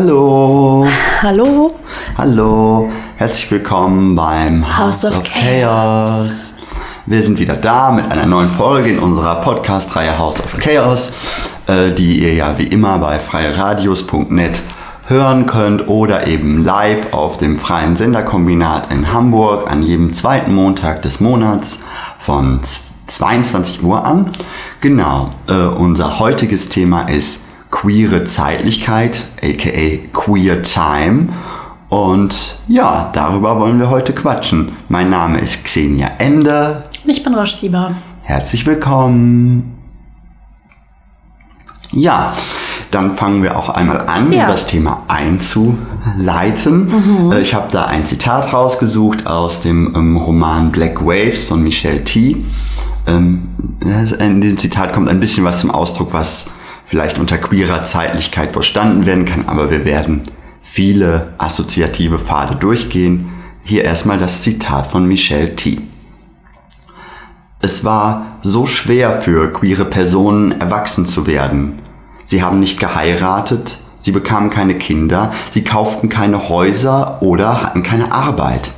Hallo. Hallo. Hallo. Herzlich willkommen beim House, House of, of Chaos. Chaos. Wir sind wieder da mit einer neuen Folge in unserer Podcast-Reihe House of Chaos, äh, die ihr ja wie immer bei freieradios.net hören könnt oder eben live auf dem freien Senderkombinat in Hamburg an jedem zweiten Montag des Monats von 22 Uhr an. Genau, äh, unser heutiges Thema ist queere Zeitlichkeit, aka Queer Time. Und ja, darüber wollen wir heute quatschen. Mein Name ist Xenia Ende. Und ich bin Roche Sieber. Herzlich willkommen. Ja, dann fangen wir auch einmal an, Ja. um das Thema einzuleiten. Äh, Ich habe da ein Zitat rausgesucht aus dem ähm, Roman Black Waves von Michelle T. Ähm, in dem Zitat kommt ein bisschen was zum Ausdruck, was vielleicht unter queerer Zeitlichkeit verstanden werden kann, aber wir werden viele assoziative Pfade durchgehen. Hier erstmal das Zitat von Michelle T. Es war so schwer für queere Personen, erwachsen zu werden. Sie haben nicht geheiratet, sie bekamen keine Kinder, sie kauften keine Häuser oder hatten keine Arbeit.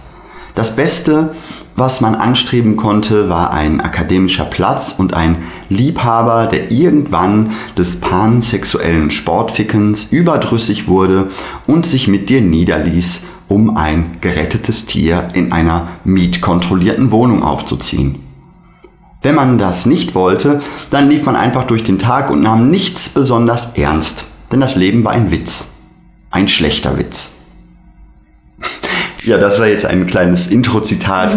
Das Beste, was man anstreben konnte, war ein akademischer Platz und ein Liebhaber, der irgendwann des pansexuellen Sportfickens überdrüssig wurde und sich mit dir niederließ, um ein gerettetes Tier in einer mietkontrollierten Wohnung aufzuziehen. Wenn man das nicht wollte, dann lief man einfach durch den Tag und nahm nichts besonders ernst. Denn das Leben war ein Witz. Ein schlechter Witz. Ja, das war jetzt ein kleines Intro-Zitat.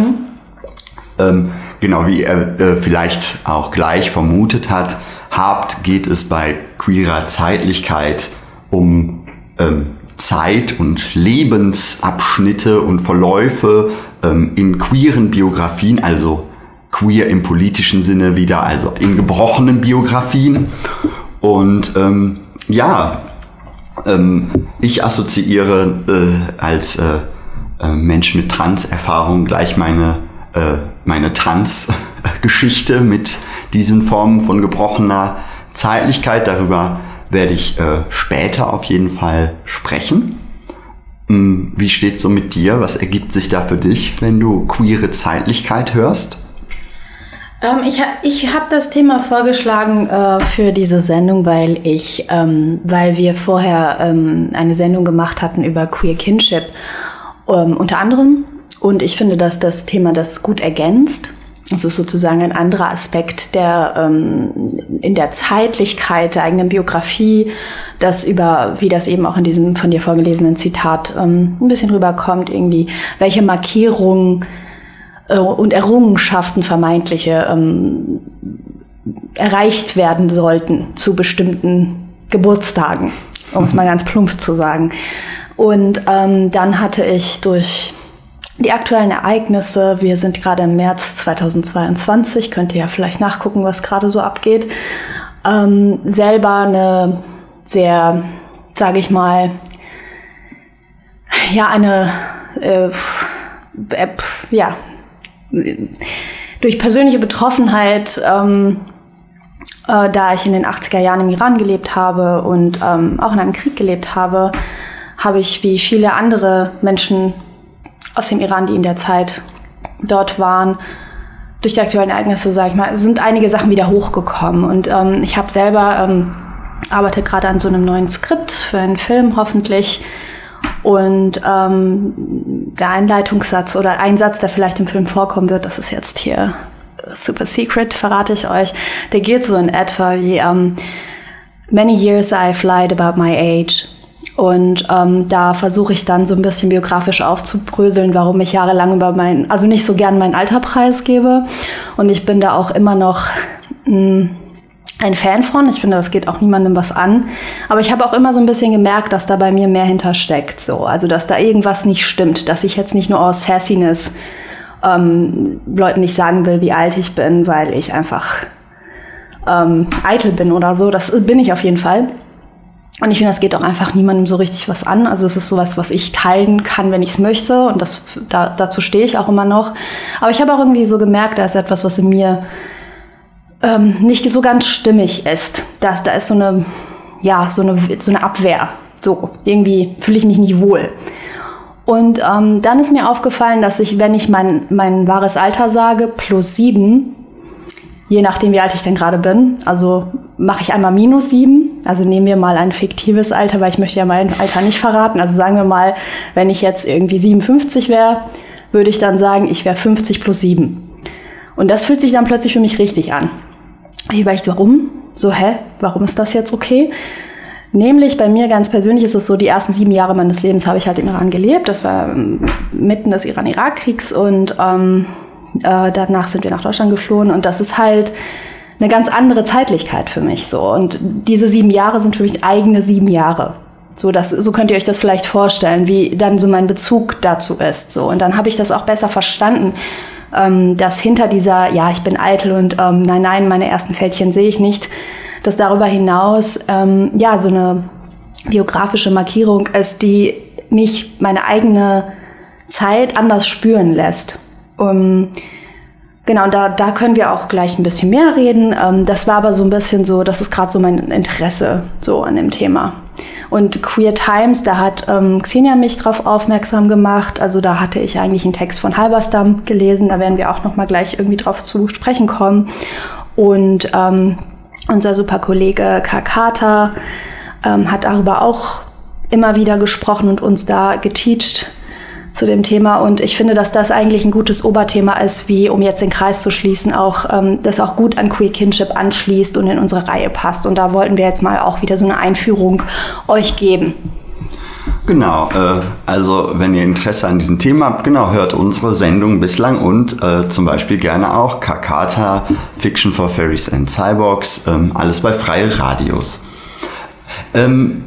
Ähm, genau wie er äh, vielleicht auch gleich vermutet hat, habt geht es bei queerer Zeitlichkeit um ähm, Zeit und Lebensabschnitte und Verläufe ähm, in queeren Biografien, also queer im politischen Sinne wieder, also in gebrochenen Biografien. Und ähm, ja, ähm, ich assoziiere äh, als äh, äh, Mensch mit Trans-Erfahrung gleich meine, äh, meine Trans-Geschichte mit diesen Formen von gebrochener Zeitlichkeit. Darüber werde ich äh, später auf jeden Fall sprechen. Hm, Wie steht's so mit dir? Was ergibt sich da für dich, wenn du queere Zeitlichkeit hörst? Ähm, ich ha ich habe das Thema vorgeschlagen äh, für diese Sendung, weil ich, ähm, weil wir vorher ähm, eine Sendung gemacht hatten über Queer Kinship ähm, unter anderem. Und ich finde, dass das Thema das gut ergänzt. Das ist sozusagen ein anderer Aspekt, der ähm, in der Zeitlichkeit der eigenen Biografie, das über, wie das eben auch in diesem von dir vorgelesenen Zitat ähm, ein bisschen rüberkommt, irgendwie, welche Markierungen äh, und Errungenschaften vermeintliche ähm, erreicht werden sollten zu bestimmten Geburtstagen, um es mal ganz plump zu sagen. Und ähm, dann hatte ich durch die aktuellen Ereignisse, wir sind gerade im März 2022, könnt ihr ja vielleicht nachgucken, was gerade so abgeht, ähm, selber eine sehr, sage ich mal, ja, eine, äh, äh, ja, durch persönliche Betroffenheit, ähm, äh, da ich in den 80er Jahren im Iran gelebt habe und ähm, auch in einem Krieg gelebt habe, habe ich wie viele andere Menschen aus dem Iran, die in der Zeit dort waren, durch die aktuellen Ereignisse, sage ich mal, sind einige Sachen wieder hochgekommen. Und ähm, ich habe selber, ähm, arbeite gerade an so einem neuen Skript für einen Film hoffentlich. Und ähm, der Einleitungssatz oder ein Satz, der vielleicht im Film vorkommen wird, das ist jetzt hier super secret, verrate ich euch. Der geht so in etwa wie ähm, Many years I've lied about my age. Und ähm, da versuche ich dann so ein bisschen biografisch aufzubröseln, warum ich jahrelang über mein, also nicht so gern mein Alter preisgebe. Und ich bin da auch immer noch mh, ein Fan von. Ich finde, das geht auch niemandem was an. Aber ich habe auch immer so ein bisschen gemerkt, dass da bei mir mehr hintersteckt. So. Also, dass da irgendwas nicht stimmt. Dass ich jetzt nicht nur aus Sassiness ähm, Leuten nicht sagen will, wie alt ich bin, weil ich einfach ähm, eitel bin oder so. Das bin ich auf jeden Fall. Und ich finde, das geht auch einfach niemandem so richtig was an. Also es ist sowas, was ich teilen kann, wenn ich es möchte. Und das, da, dazu stehe ich auch immer noch. Aber ich habe auch irgendwie so gemerkt, da ist etwas, was in mir ähm, nicht so ganz stimmig ist. Da, da ist so eine, ja, so eine, so eine Abwehr So, irgendwie fühle ich mich nicht wohl. Und ähm, dann ist mir aufgefallen, dass ich, wenn ich mein, mein wahres Alter sage, plus sieben, je nachdem, wie alt ich denn gerade bin, also mache ich einmal minus sieben, also nehmen wir mal ein fiktives Alter, weil ich möchte ja mein Alter nicht verraten. Also sagen wir mal, wenn ich jetzt irgendwie 57 wäre, würde ich dann sagen, ich wäre 50 plus sieben. Und das fühlt sich dann plötzlich für mich richtig an. Ich überlege, warum? So, hä? Warum ist das jetzt okay? Nämlich bei mir ganz persönlich ist es so, die ersten sieben Jahre meines Lebens habe ich halt im Iran gelebt. Das war ähm, mitten des Iran-Irak-Kriegs und ähm, äh, danach sind wir nach Deutschland geflohen und das ist halt eine ganz andere Zeitlichkeit für mich so. Und diese sieben Jahre sind für mich eigene sieben Jahre. So, das, so könnt ihr euch das vielleicht vorstellen, wie dann so mein Bezug dazu ist. So. Und dann habe ich das auch besser verstanden, ähm, dass hinter dieser, ja, ich bin eitel und ähm, nein, nein, meine ersten Fältchen sehe ich nicht, dass darüber hinaus ähm, ja so eine biografische Markierung ist, die mich meine eigene Zeit anders spüren lässt. Um, genau, da, da können wir auch gleich ein bisschen mehr reden. Ähm, das war aber so ein bisschen so, das ist gerade so mein Interesse so an dem Thema. Und Queer Times, da hat ähm, Xenia mich drauf aufmerksam gemacht. Also da hatte ich eigentlich einen Text von Halberstam gelesen. Da werden wir auch noch mal gleich irgendwie drauf zu sprechen kommen. Und ähm, unser super Kollege Kakata ähm, hat darüber auch immer wieder gesprochen und uns da geteacht zu dem Thema. Und ich finde, dass das eigentlich ein gutes Oberthema ist, wie, um jetzt den Kreis zu schließen, auch ähm, das auch gut an Queer Kinship anschließt und in unsere Reihe passt. Und da wollten wir jetzt mal auch wieder so eine Einführung euch geben. Genau, äh, also wenn ihr Interesse an diesem Thema habt, genau, hört unsere Sendung bislang und äh, zum Beispiel gerne auch Kakata, Fiction for Fairies and Cyborgs, ähm, alles bei Freie Radios. Ähm,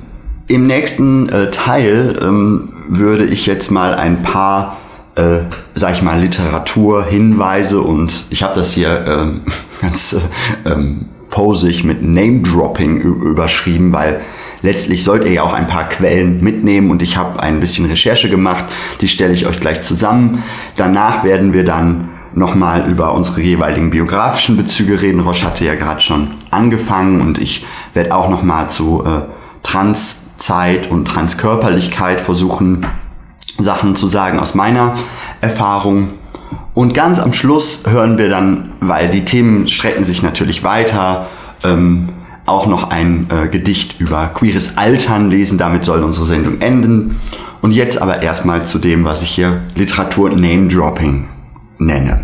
Im nächsten äh, Teil ähm, würde ich jetzt mal ein paar, äh, sag ich mal, Literaturhinweise und ich habe das hier ähm, ganz äh, ähm, posig mit Name-Dropping überschrieben, weil letztlich sollt ihr ja auch ein paar Quellen mitnehmen und ich habe ein bisschen Recherche gemacht, die stelle ich euch gleich zusammen. Danach werden wir dann nochmal über unsere jeweiligen biografischen Bezüge reden. Roche hatte ja gerade schon angefangen und ich werde auch nochmal zu äh, Transzeit und Transkörperlichkeit versuchen, Sachen zu sagen aus meiner Erfahrung. Und ganz am Schluss hören wir dann, weil die Themen strecken sich natürlich weiter, ähm, auch noch ein äh, Gedicht über queeres Altern lesen. Damit soll unsere Sendung enden. Und jetzt aber erstmal zu dem, was ich hier Literatur Name Dropping nenne.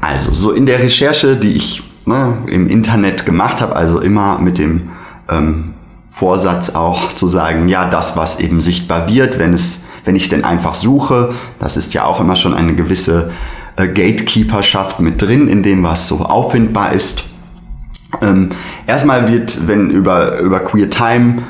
Also, so in der Recherche, die ich ne, im Internet gemacht habe, also immer mit dem ähm, Vorsatz auch zu sagen, ja, das, was eben sichtbar wird, wenn es, wenn ich es denn einfach suche, das ist ja auch immer schon eine gewisse äh, Gatekeeperschaft mit drin, in dem, was so auffindbar ist. Ähm, erstmal wird, wenn über, über Queer Time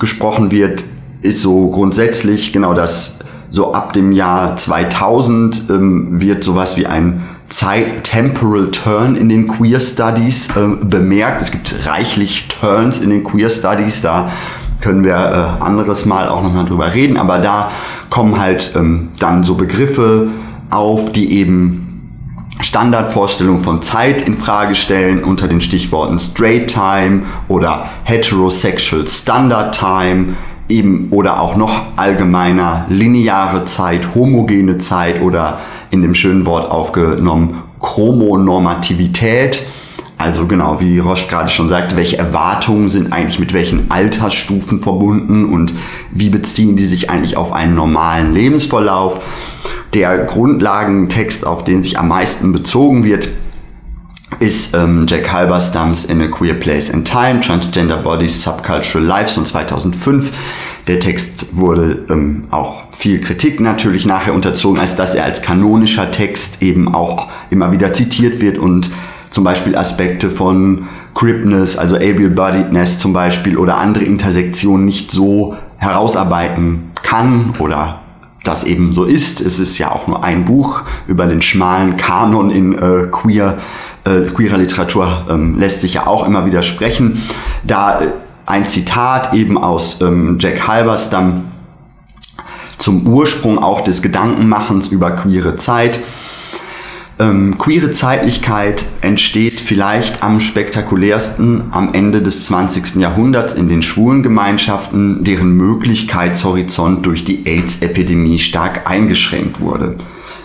gesprochen wird, ist so grundsätzlich genau das, so ab dem Jahr 2000 ähm, wird sowas wie ein Zeit Temporal Turn in den Queer Studies ähm, bemerkt. Es gibt reichlich Turns in den Queer Studies, da können wir äh, anderes Mal auch nochmal drüber reden, aber da kommen halt ähm, dann so Begriffe auf, die eben Standardvorstellung von Zeit in Frage stellen unter den Stichworten Straight Time oder Heterosexual Standard Time eben oder auch noch allgemeiner lineare Zeit, homogene Zeit oder in dem schönen Wort aufgenommen Chromonormativität. Also genau, wie Roche gerade schon sagte, welche Erwartungen sind eigentlich mit welchen Altersstufen verbunden und wie beziehen die sich eigentlich auf einen normalen Lebensverlauf. Der Grundlagentext, auf den sich am meisten bezogen wird, ist ähm, Jack Halberstams In a Queer Place and Time, Transgender Bodies, Subcultural Lives von 2005. Der Text wurde ähm, auch viel Kritik natürlich nachher unterzogen, als dass er als kanonischer Text eben auch immer wieder zitiert wird und zum Beispiel Aspekte von Cripness, also Able-Bodiedness zum Beispiel oder andere Intersektionen nicht so herausarbeiten kann oder das eben so ist. Es ist ja auch nur ein Buch über den schmalen Kanon in äh, queer, äh, queerer Literatur, ähm, lässt sich ja auch immer wieder sprechen. Da äh, ein Zitat eben aus ähm, Jack Halberstam zum Ursprung auch des Gedankenmachens über queere Zeit. Ähm, queere Zeitlichkeit entsteht vielleicht am spektakulärsten am Ende des 20. Jahrhunderts in den schwulen Gemeinschaften, deren Möglichkeitshorizont durch die AIDS-Epidemie stark eingeschränkt wurde.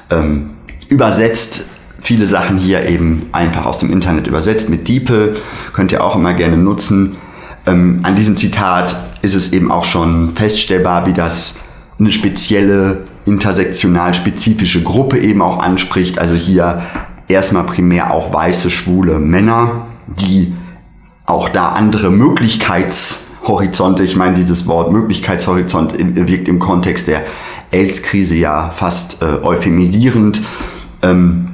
Ähm, übersetzt viele Sachen hier eben einfach aus dem Internet übersetzt mit DeepL, könnt ihr auch immer gerne nutzen. Ähm, an diesem Zitat ist es eben auch schon feststellbar, wie das eine spezielle intersektional spezifische Gruppe eben auch anspricht. Also hier erstmal primär auch weiße, schwule Männer, die auch da andere Möglichkeitshorizonte, ich meine dieses Wort Möglichkeitshorizont wirkt im Kontext der AIDS-Krise ja fast äh, euphemisierend. Ähm,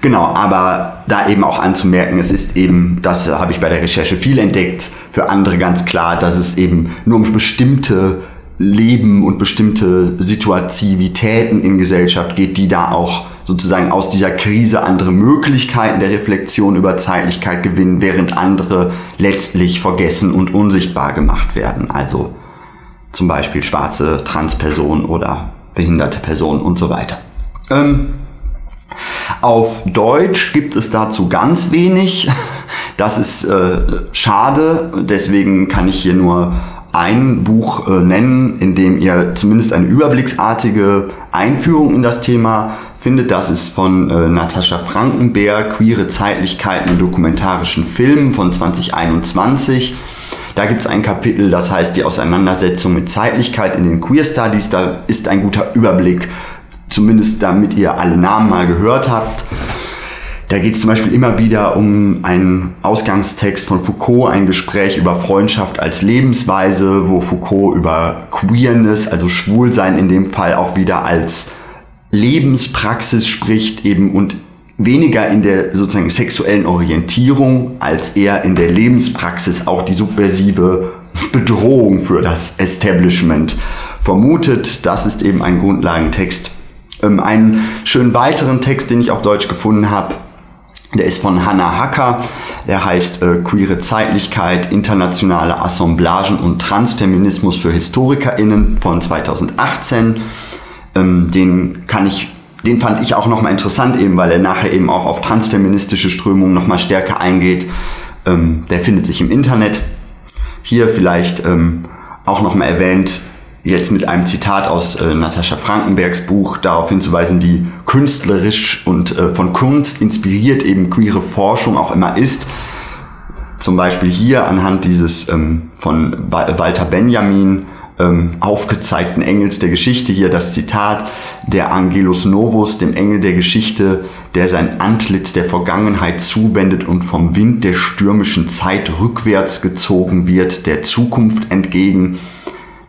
Genau, aber da eben auch anzumerken, es ist eben, das habe ich bei der Recherche viel entdeckt, für andere ganz klar, dass es eben nur um bestimmte Leben und bestimmte Situativitäten in Gesellschaft geht, die da auch sozusagen aus dieser Krise andere Möglichkeiten der Reflexion über Zeitlichkeit gewinnen, während andere letztlich vergessen und unsichtbar gemacht werden. Also zum Beispiel schwarze Transpersonen oder behinderte Personen und so weiter. Ähm, auf Deutsch gibt es dazu ganz wenig. Das ist äh, schade, deswegen kann ich hier nur ein Buch äh, nennen, in dem ihr zumindest eine überblicksartige Einführung in das Thema findet. Das ist von äh, Natascha Frankenberg, Queere Zeitlichkeiten in dokumentarischen Filmen von 2021. Da gibt es ein Kapitel, das heißt die Auseinandersetzung mit Zeitlichkeit in den Queer Studies. Da ist ein guter Überblick, zumindest damit ihr alle Namen mal gehört habt. Da geht es zum Beispiel immer wieder um einen Ausgangstext von Foucault, ein Gespräch über Freundschaft als Lebensweise, wo Foucault über Queerness, also Schwulsein in dem Fall auch wieder als Lebenspraxis spricht eben und weniger in der sozusagen sexuellen Orientierung als eher in der Lebenspraxis auch die subversive Bedrohung für das Establishment vermutet. Das ist eben ein Grundlagentext. Ähm, einen schönen weiteren Text, den ich auf Deutsch gefunden habe, der ist von Hannah Hacker. Der heißt äh, Queere Zeitlichkeit, internationale Assemblagen und Transfeminismus für HistorikerInnen von 2018. Ähm, den kann ich, den fand ich auch nochmal interessant, eben weil er nachher eben auch auf transfeministische Strömungen nochmal stärker eingeht. Ähm, der findet sich im Internet. Hier vielleicht ähm, auch nochmal erwähnt, jetzt mit einem Zitat aus äh, Natascha Frankenbergs Buch darauf hinzuweisen, wie künstlerisch und äh, von Kunst inspiriert eben queere Forschung auch immer ist. Zum Beispiel hier anhand dieses ähm, von Walter Benjamin ähm, aufgezeigten Engels der Geschichte hier das Zitat der Angelus Novus, dem Engel der Geschichte, der sein Antlitz der Vergangenheit zuwendet und vom Wind der stürmischen Zeit rückwärts gezogen wird, der Zukunft entgegen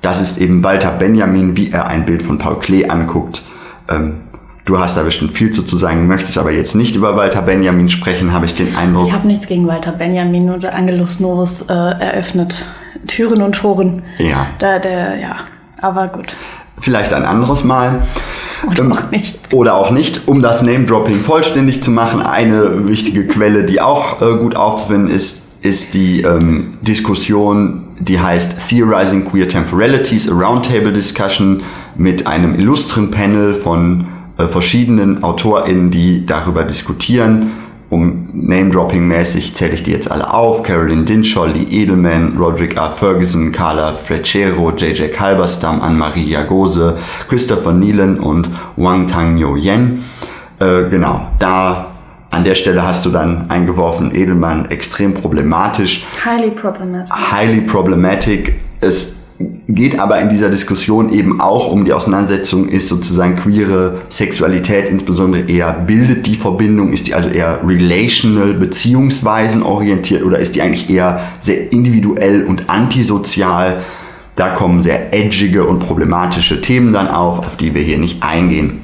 das ist eben Walter Benjamin, wie er ein Bild von Paul Klee anguckt. Ähm, du hast da bestimmt viel zu, zu sagen, möchtest aber jetzt nicht über Walter Benjamin sprechen, habe ich den Eindruck. Ich habe nichts gegen Walter Benjamin oder Angelus Novus äh, eröffnet. Türen und Toren. Ja. Da, der, ja, aber gut. Vielleicht ein anderes Mal. Oder ähm, auch nicht. Oder auch nicht. Um das Name-Dropping vollständig zu machen, eine wichtige Quelle, die auch äh, gut aufzufinden ist, ist die ähm, Diskussion, die heißt Theorizing Queer Temporalities, a Roundtable Discussion mit einem illustren Panel von äh, verschiedenen AutorInnen, die darüber diskutieren. Um Name-Dropping-mäßig zähle ich die jetzt alle auf. Carolyn Dinshaw, Lee Edelman, Roderick R. Ferguson, Carla Freccero, J.J. Kalberstam, Anne-Marie Jagose, Christopher Neelan und Wang Tang-Yo Yen. Äh, genau, da an der Stelle hast du dann eingeworfen, Edelmann extrem problematisch. Highly problematic. Highly problematic. Es geht aber in dieser Diskussion eben auch um die Auseinandersetzung, ist sozusagen queere Sexualität insbesondere eher, bildet die Verbindung, ist die also eher relational, beziehungsweisen orientiert oder ist die eigentlich eher sehr individuell und antisozial? Da kommen sehr edgige und problematische Themen dann auf, auf die wir hier nicht eingehen.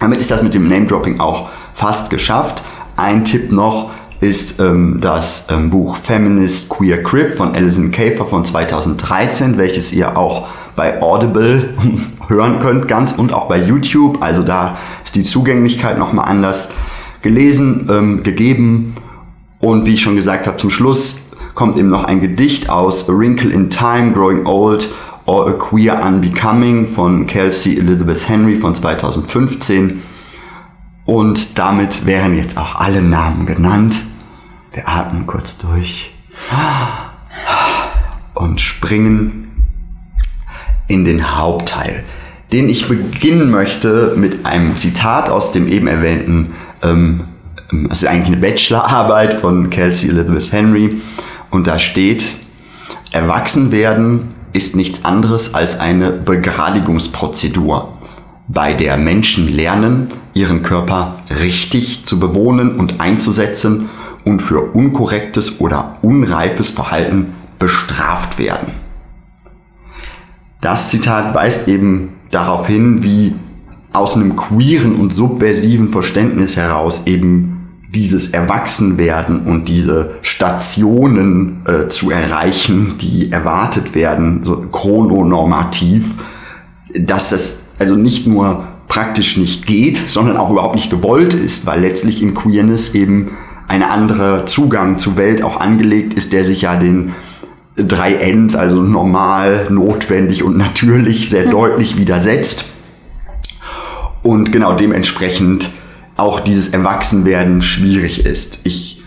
Damit ist das mit dem Name-Dropping auch fast geschafft. Ein Tipp noch ist ähm, das ähm, Buch Feminist Queer Crip von Alison Käfer von 2013, welches ihr auch bei Audible hören könnt, ganz und auch bei YouTube. Also da ist die Zugänglichkeit nochmal anders gelesen, ähm, gegeben. Und wie ich schon gesagt habe, zum Schluss kommt eben noch ein Gedicht aus A Wrinkle in Time, Growing Old or a Queer Unbecoming von Kelsey Elizabeth Henry von 2015 Und damit wären jetzt auch alle Namen genannt. Wir atmen kurz durch. Und springen in den Hauptteil, den ich beginnen möchte mit einem Zitat aus dem eben erwähnten, ähm, es ist eigentlich eine Bachelorarbeit von Kelsey Elizabeth Henry. Und da steht, Erwachsen werden ist nichts anderes als eine Begradigungsprozedur, bei der Menschen lernen, ihren Körper richtig zu bewohnen und einzusetzen und für unkorrektes oder unreifes Verhalten bestraft werden. Das Zitat weist eben darauf hin, wie aus einem queeren und subversiven Verständnis heraus eben dieses Erwachsenwerden und diese Stationen äh, zu erreichen, die erwartet werden, so chrononormativ, dass das also nicht nur praktisch nicht geht, sondern auch überhaupt nicht gewollt ist, weil letztlich in Queerness eben ein anderer Zugang zur Welt auch angelegt ist, der sich ja den drei Ends, also normal, notwendig und natürlich, sehr deutlich widersetzt. Und genau dementsprechend auch dieses Erwachsenwerden schwierig ist. Ich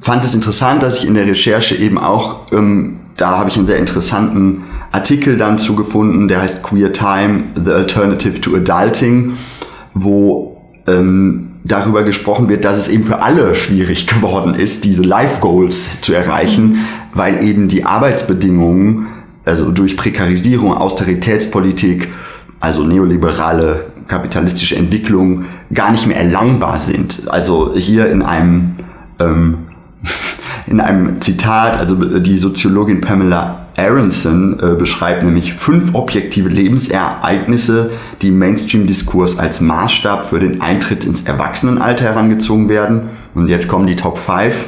fand es interessant, dass ich in der Recherche eben auch, ähm, da habe ich einen sehr interessanten Artikel dann zugefunden, der heißt Queer Time, The Alternative to Adulting, wo ähm, darüber gesprochen wird, dass es eben für alle schwierig geworden ist, diese Life Goals zu erreichen, weil eben die Arbeitsbedingungen, also durch Prekarisierung, Austeritätspolitik, also neoliberale kapitalistische Entwicklung gar nicht mehr erlangbar sind. Also hier in einem, ähm, in einem Zitat, also die Soziologin Pamela Aronson äh, beschreibt nämlich fünf objektive Lebensereignisse, die im Mainstream-Diskurs als Maßstab für den Eintritt ins Erwachsenenalter herangezogen werden. Und jetzt kommen die Top 5.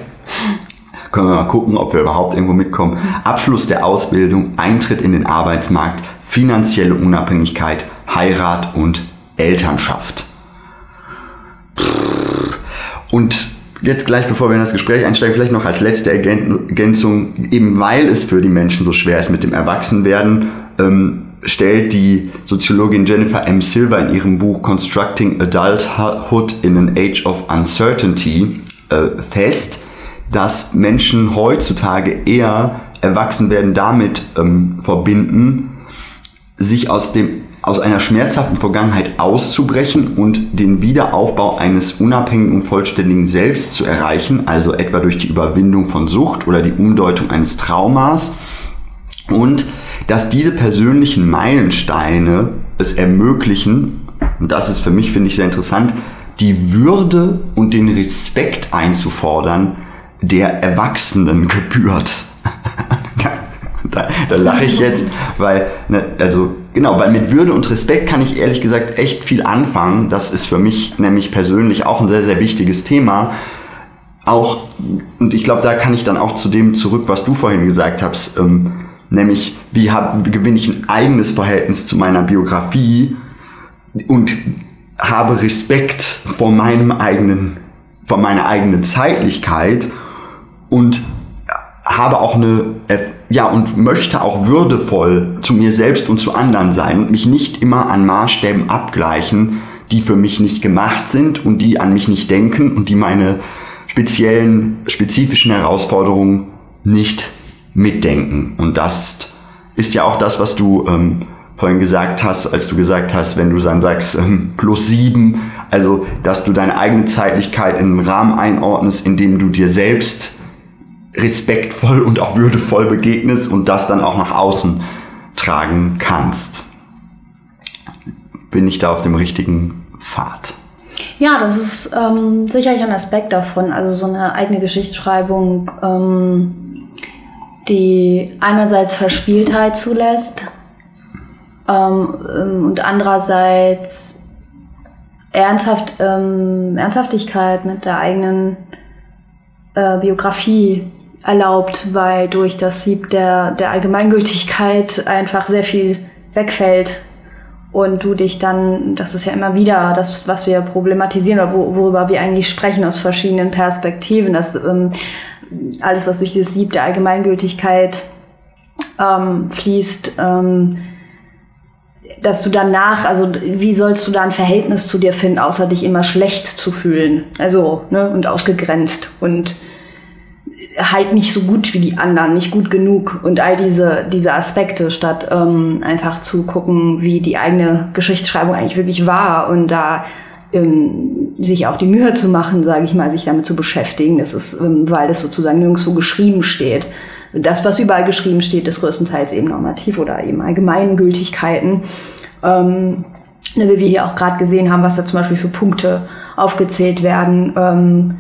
Können wir mal gucken, ob wir überhaupt irgendwo mitkommen. Abschluss der Ausbildung, Eintritt in den Arbeitsmarkt, finanzielle Unabhängigkeit, Heirat und Elternschaft. Und jetzt gleich, bevor wir in das Gespräch einsteigen, vielleicht noch als letzte Ergänzung, eben weil es für die Menschen so schwer ist mit dem Erwachsenwerden, ähm, stellt die Soziologin Jennifer M. Silver in ihrem Buch Constructing Adulthood in an Age of Uncertainty äh, fest, dass Menschen heutzutage eher Erwachsenwerden damit ähm, verbinden, sich aus dem aus einer schmerzhaften Vergangenheit auszubrechen und den Wiederaufbau eines unabhängigen und vollständigen Selbst zu erreichen, also etwa durch die Überwindung von Sucht oder die Umdeutung eines Traumas. Und dass diese persönlichen Meilensteine es ermöglichen, und das ist für mich, finde ich, sehr interessant, die Würde und den Respekt einzufordern, der Erwachsenen gebührt. da, da lache ich jetzt, weil, ne, also genau, weil mit Würde und Respekt kann ich ehrlich gesagt echt viel anfangen. Das ist für mich nämlich persönlich auch ein sehr, sehr wichtiges Thema. Auch, und ich glaube, da kann ich dann auch zu dem zurück, was du vorhin gesagt hast, ähm, nämlich wie, hab, wie gewinne ich ein eigenes Verhältnis zu meiner Biografie und habe Respekt vor meinem eigenen, vor meiner eigenen Zeitlichkeit und habe auch eine ja, und möchte auch würdevoll zu mir selbst und zu anderen sein und mich nicht immer an Maßstäben abgleichen, die für mich nicht gemacht sind und die an mich nicht denken und die meine speziellen, spezifischen Herausforderungen nicht mitdenken. Und das ist ja auch das, was du ähm, vorhin gesagt hast, als du gesagt hast, wenn du dann sagst ähm, plus sieben, also dass du deine eigene Zeitlichkeit in einen Rahmen einordnest, in dem du dir selbst respektvoll und auch würdevoll begegnest und das dann auch nach außen tragen kannst. Bin ich da auf dem richtigen Pfad? Ja, das ist ähm, sicherlich ein Aspekt davon, also so eine eigene Geschichtsschreibung, ähm, die einerseits Verspieltheit zulässt ähm, ähm und andererseits ernsthaft, ähm, Ernsthaftigkeit mit der eigenen äh, Biografie erlaubt, weil durch das Sieb der, der Allgemeingültigkeit einfach sehr viel wegfällt und du dich dann, das ist ja immer wieder das, was wir problematisieren oder worüber wir eigentlich sprechen aus verschiedenen Perspektiven, dass ähm, alles, was durch dieses Sieb der Allgemeingültigkeit ähm, fließt, ähm, dass du danach, also wie sollst du da ein Verhältnis zu dir finden, außer dich immer schlecht zu fühlen, also ne, und ausgegrenzt und halt nicht so gut wie die anderen, nicht gut genug und all diese, diese Aspekte, statt ähm, einfach zu gucken, wie die eigene Geschichtsschreibung eigentlich wirklich war und da ähm, sich auch die Mühe zu machen, sage ich mal, sich damit zu beschäftigen. Das ist, ähm, weil das sozusagen nirgendwo geschrieben steht. Das, was überall geschrieben steht, ist größtenteils eben normativ oder eben Allgemeingültigkeiten. Ähm, wie wir hier auch gerade gesehen haben, was da zum Beispiel für Punkte aufgezählt werden. Ähm,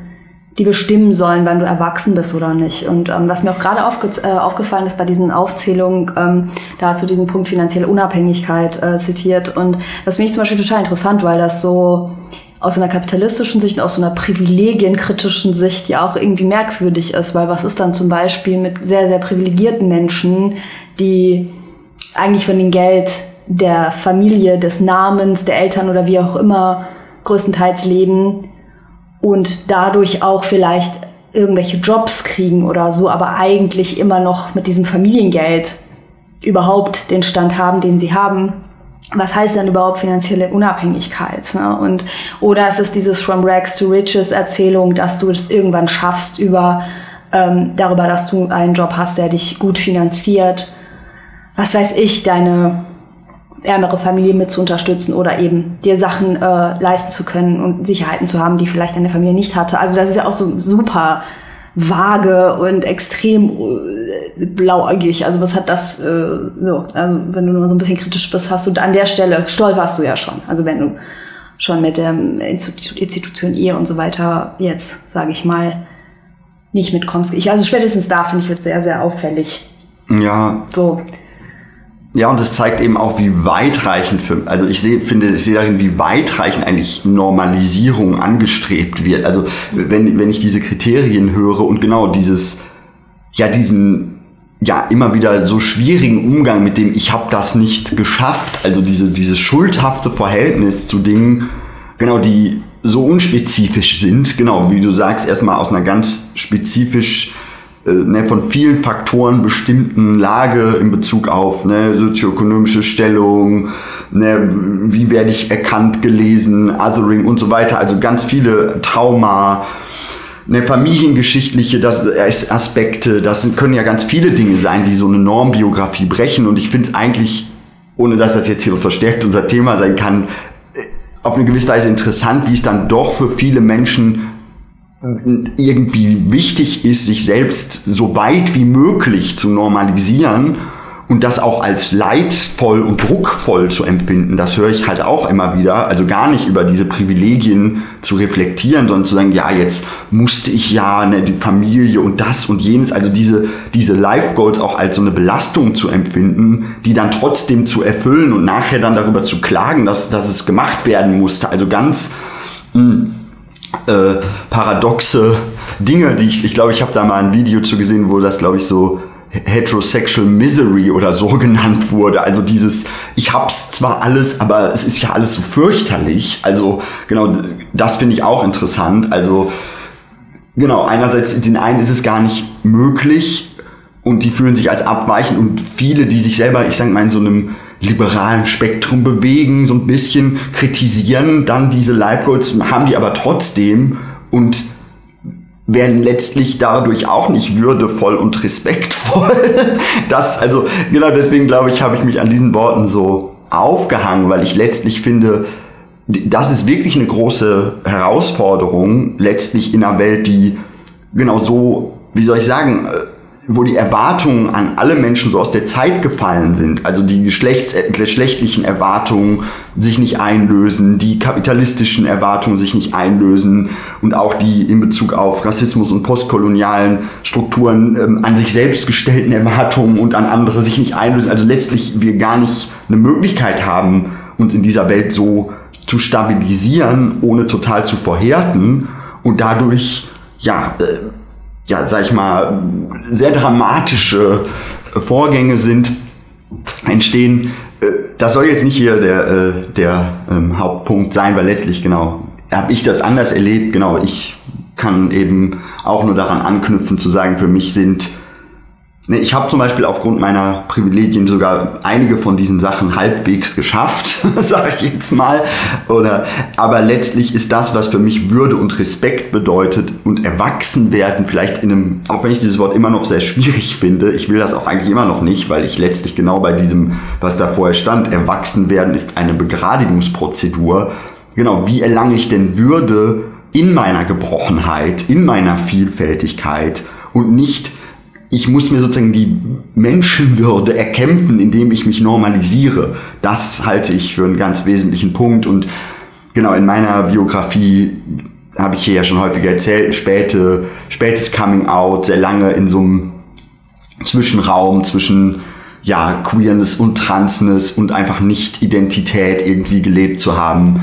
die bestimmen sollen, wann du erwachsen bist oder nicht. Und ähm, was mir auch gerade aufge äh, aufgefallen ist bei diesen Aufzählungen, ähm, da hast du diesen Punkt finanzielle Unabhängigkeit äh, zitiert. Und das finde ich zum Beispiel total interessant, weil das so aus einer kapitalistischen Sicht, aus so einer privilegienkritischen Sicht ja auch irgendwie merkwürdig ist, weil was ist dann zum Beispiel mit sehr, sehr privilegierten Menschen, die eigentlich von dem Geld der Familie, des Namens, der Eltern oder wie auch immer größtenteils leben, und dadurch auch vielleicht irgendwelche Jobs kriegen oder so, aber eigentlich immer noch mit diesem Familiengeld überhaupt den Stand haben, den sie haben. Was heißt denn überhaupt finanzielle Unabhängigkeit? Ne? Und, oder ist es dieses From Rags to Riches Erzählung, dass du es irgendwann schaffst über, ähm, darüber, dass du einen Job hast, der dich gut finanziert? Was weiß ich, deine ärmere Familie mit zu unterstützen oder eben dir Sachen äh, leisten zu können und Sicherheiten zu haben, die vielleicht deine Familie nicht hatte. Also das ist ja auch so super vage und extrem äh, blauäugig. Also was hat das äh, so? Also wenn du nur so ein bisschen kritisch bist, hast du an der Stelle stolperst du ja schon. Also wenn du schon mit der Institution Ehe und so weiter jetzt, sage ich mal, nicht mitkommst. Ich, also spätestens da finde ich wird sehr, sehr auffällig. Ja. So. Ja, und das zeigt eben auch, wie weitreichend für, also ich sehe, finde, ich sehe darin, wie weitreichend eigentlich Normalisierung angestrebt wird. Also wenn, wenn ich diese Kriterien höre und genau dieses, ja, diesen, ja, immer wieder so schwierigen Umgang mit dem, ich habe das nicht geschafft, also diese, dieses schuldhafte Verhältnis zu Dingen, genau, die so unspezifisch sind, genau, wie du sagst, erstmal aus einer ganz spezifisch äh, ne, von vielen Faktoren bestimmten Lage in Bezug auf ne, sozioökonomische Stellung, ne, wie werde ich erkannt, gelesen, Othering und so weiter. Also ganz viele Trauma, ne, familiengeschichtliche das, Aspekte, das können ja ganz viele Dinge sein, die so eine Normbiografie brechen. Und ich finde es eigentlich, ohne dass das jetzt hier verstärkt unser Thema sein kann, äh, auf eine gewisse Weise interessant, wie es dann doch für viele Menschen irgendwie wichtig ist, sich selbst so weit wie möglich zu normalisieren und das auch als leidvoll und druckvoll zu empfinden, das höre ich halt auch immer wieder. Also gar nicht über diese Privilegien zu reflektieren, sondern zu sagen, ja, jetzt musste ich ja ne, die Familie und das und jenes, also diese, diese Life Goals auch als so eine Belastung zu empfinden, die dann trotzdem zu erfüllen und nachher dann darüber zu klagen, dass, dass es gemacht werden musste. Also ganz mh, hm, äh, paradoxe Dinge, die ich, ich glaube, ich habe da mal ein Video zu gesehen, wo das, glaube ich, so Heterosexual Misery oder so genannt wurde. Also dieses, ich hab's zwar alles, aber es ist ja alles so fürchterlich. Also genau, das finde ich auch interessant. Also genau, einerseits den einen ist es gar nicht möglich und die fühlen sich als abweichend und viele, die sich selber, ich sage mal, in so einem liberalen Spektrum bewegen, so ein bisschen kritisieren dann diese Life Goals, haben die aber trotzdem und werden letztlich dadurch auch nicht würdevoll und respektvoll. Das, also, genau deswegen glaube ich, habe ich mich an diesen Worten so aufgehangen, weil ich letztlich finde, das ist wirklich eine große Herausforderung, letztlich in einer Welt, die genau so, wie soll ich sagen, äh, wo die Erwartungen an alle Menschen so aus der Zeit gefallen sind, also die geschlechts geschlechtlichen Erwartungen sich nicht einlösen, die kapitalistischen Erwartungen sich nicht einlösen und auch die in Bezug auf Rassismus und postkolonialen Strukturen ähm, an sich selbst gestellten Erwartungen und an andere sich nicht einlösen. Also letztlich wir gar nicht eine Möglichkeit haben, uns in dieser Welt so zu stabilisieren, ohne total zu verhärten und dadurch ja äh, ja, sag ich mal, sehr dramatische Vorgänge sind, entstehen. Äh, das soll jetzt nicht hier der, äh, der ähm, Hauptpunkt sein, weil letztlich genau habe ich das anders erlebt. Genau, ich kann eben auch nur daran anknüpfen zu sagen, für mich sind ich habe zum Beispiel aufgrund meiner Privilegien sogar einige von diesen Sachen halbwegs geschafft, sage ich jetzt mal. Oder, aber letztlich ist das, was für mich Würde und Respekt bedeutet und erwachsen werden, vielleicht in einem, auch wenn ich dieses Wort immer noch sehr schwierig finde, ich will das auch eigentlich immer noch nicht, weil ich letztlich genau bei diesem, was da vorher stand, erwachsen werden ist eine Begradigungsprozedur. Genau, wie erlange ich denn Würde in meiner Gebrochenheit, in meiner Vielfältigkeit und nicht ich muss mir sozusagen die Menschenwürde erkämpfen, indem ich mich normalisiere. Das halte ich für einen ganz wesentlichen Punkt. Und genau in meiner Biografie habe ich hier ja schon häufiger erzählt, späte, spätes Coming Out, sehr lange in so einem Zwischenraum zwischen ja, Queerness und Transness und einfach Nicht-Identität irgendwie gelebt zu haben,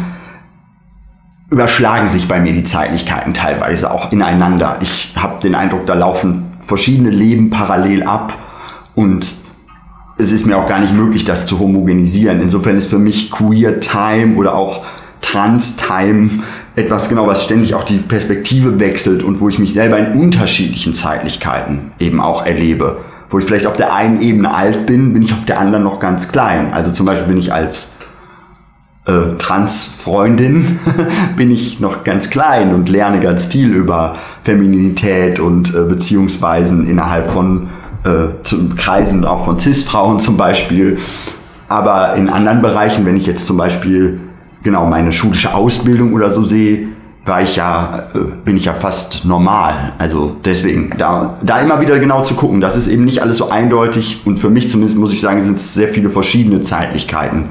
überschlagen sich bei mir die Zeitlichkeiten teilweise auch ineinander. Ich habe den Eindruck, da laufen verschiedene Leben parallel ab und es ist mir auch gar nicht möglich, das zu homogenisieren. Insofern ist für mich Queer Time oder auch Trans Time etwas genau, was ständig auch die Perspektive wechselt und wo ich mich selber in unterschiedlichen Zeitlichkeiten eben auch erlebe. Wo ich vielleicht auf der einen Ebene alt bin, bin ich auf der anderen noch ganz klein. Also zum Beispiel bin ich als äh, Trans-Freundin bin ich noch ganz klein und lerne ganz viel über Femininität und äh, Beziehungsweisen innerhalb von äh, Kreisen, auch von Cis-Frauen zum Beispiel. Aber in anderen Bereichen, wenn ich jetzt zum Beispiel genau meine schulische Ausbildung oder so sehe, war ich ja, äh, bin ich ja fast normal. Also deswegen, da, da immer wieder genau zu gucken, das ist eben nicht alles so eindeutig und für mich zumindest muss ich sagen, sind es sehr viele verschiedene Zeitlichkeiten,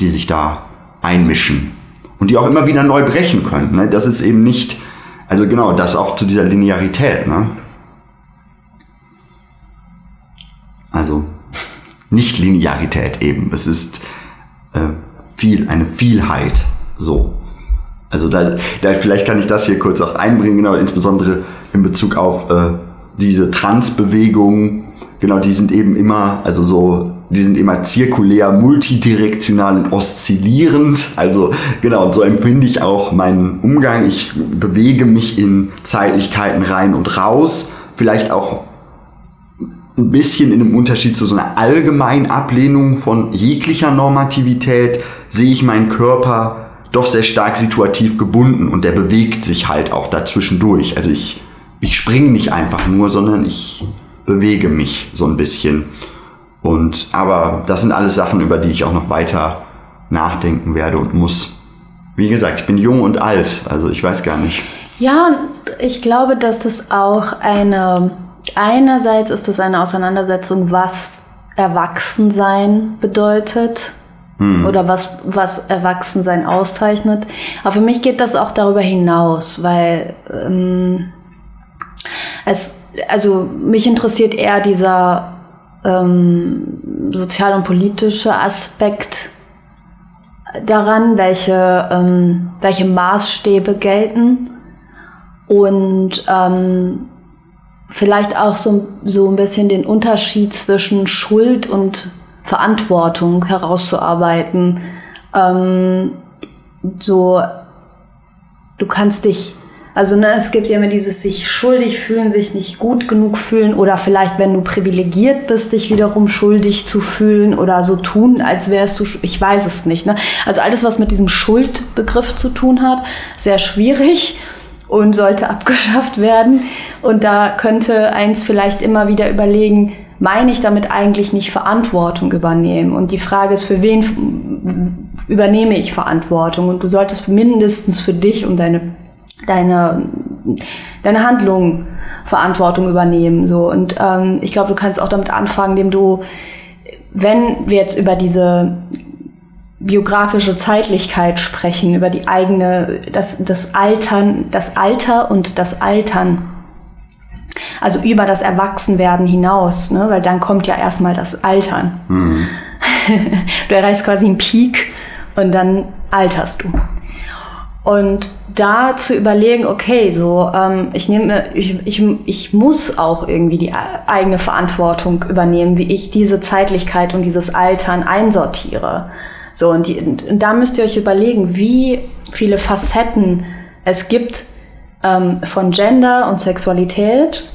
die sich da einmischen und die auch immer wieder neu brechen können. Ne? Das ist eben nicht, also genau, das auch zu dieser Linearität. Ne? Also nicht Linearität eben. Es ist äh, viel, eine Vielheit so. Also da, da, vielleicht kann ich das hier kurz auch einbringen, genau, insbesondere in Bezug auf äh, diese Transbewegung. Genau, die sind eben immer, also so die sind immer zirkulär, multidirektional und oszillierend. Also genau, so empfinde ich auch meinen Umgang. Ich bewege mich in Zeitlichkeiten rein und raus. Vielleicht auch ein bisschen in einem Unterschied zu so einer allgemeinen Ablehnung von jeglicher Normativität sehe ich meinen Körper doch sehr stark situativ gebunden und der bewegt sich halt auch dazwischendurch. Also ich, ich springe nicht einfach nur, sondern ich bewege mich so ein bisschen. Und, aber das sind alles Sachen, über die ich auch noch weiter nachdenken werde und muss. Wie gesagt, ich bin jung und alt, also ich weiß gar nicht. Ja, ich glaube, dass das auch eine, einerseits ist das eine Auseinandersetzung, was Erwachsensein bedeutet hm. oder was, was Erwachsensein auszeichnet. Aber für mich geht das auch darüber hinaus, weil ähm, es, also mich interessiert eher dieser ähm, sozial- und politische Aspekt daran, welche, ähm, welche Maßstäbe gelten und ähm, vielleicht auch so, so ein bisschen den Unterschied zwischen Schuld und Verantwortung herauszuarbeiten. Ähm, so, du kannst dich also ne, es gibt ja immer dieses sich schuldig fühlen, sich nicht gut genug fühlen oder vielleicht, wenn du privilegiert bist, dich wiederum schuldig zu fühlen oder so tun, als wärst du, ich weiß es nicht. Ne? Also alles, was mit diesem Schuldbegriff zu tun hat, sehr schwierig und sollte abgeschafft werden. Und da könnte eins vielleicht immer wieder überlegen, meine ich damit eigentlich nicht Verantwortung übernehmen? Und die Frage ist, für wen übernehme ich Verantwortung? Und du solltest mindestens für dich und deine deine, deine Handlungen Verantwortung übernehmen. So. Und ähm, ich glaube, du kannst auch damit anfangen, indem du, wenn wir jetzt über diese biografische Zeitlichkeit sprechen, über die eigene, das, das Altern, das Alter und das Altern. Also über das Erwachsenwerden hinaus, ne? weil dann kommt ja erstmal das Altern. Mhm. du erreichst quasi einen Peak und dann alterst du. Und da zu überlegen, okay, so ähm, ich nehme, ich, ich, ich muss auch irgendwie die eigene Verantwortung übernehmen, wie ich diese Zeitlichkeit und dieses Altern einsortiere. So und, die, und da müsst ihr euch überlegen, wie viele Facetten es gibt ähm, von Gender und Sexualität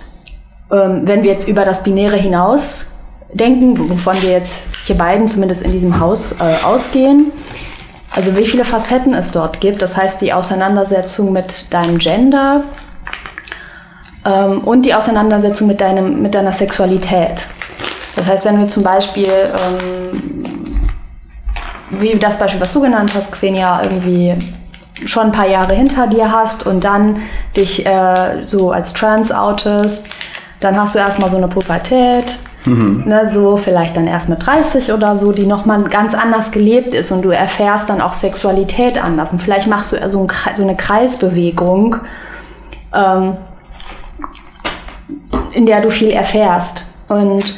ähm, wenn wir jetzt über das Binäre hinaus denken, wovon wir jetzt hier beiden zumindest in diesem Haus äh, ausgehen, also wie viele Facetten es dort gibt, das heißt die Auseinandersetzung mit deinem Gender ähm, und die Auseinandersetzung mit, deinem, mit deiner Sexualität. Das heißt, wenn wir zum Beispiel, ähm, wie das Beispiel, was du genannt hast, Xenia, irgendwie schon ein paar Jahre hinter dir hast und dann dich äh, so als trans outest, dann hast du erstmal so eine Pubertät, mhm. ne, so vielleicht dann erst mit 30 oder so, die nochmal ganz anders gelebt ist und du erfährst dann auch Sexualität anders. Und vielleicht machst du so, ein, so eine Kreisbewegung, ähm, in der du viel erfährst. Und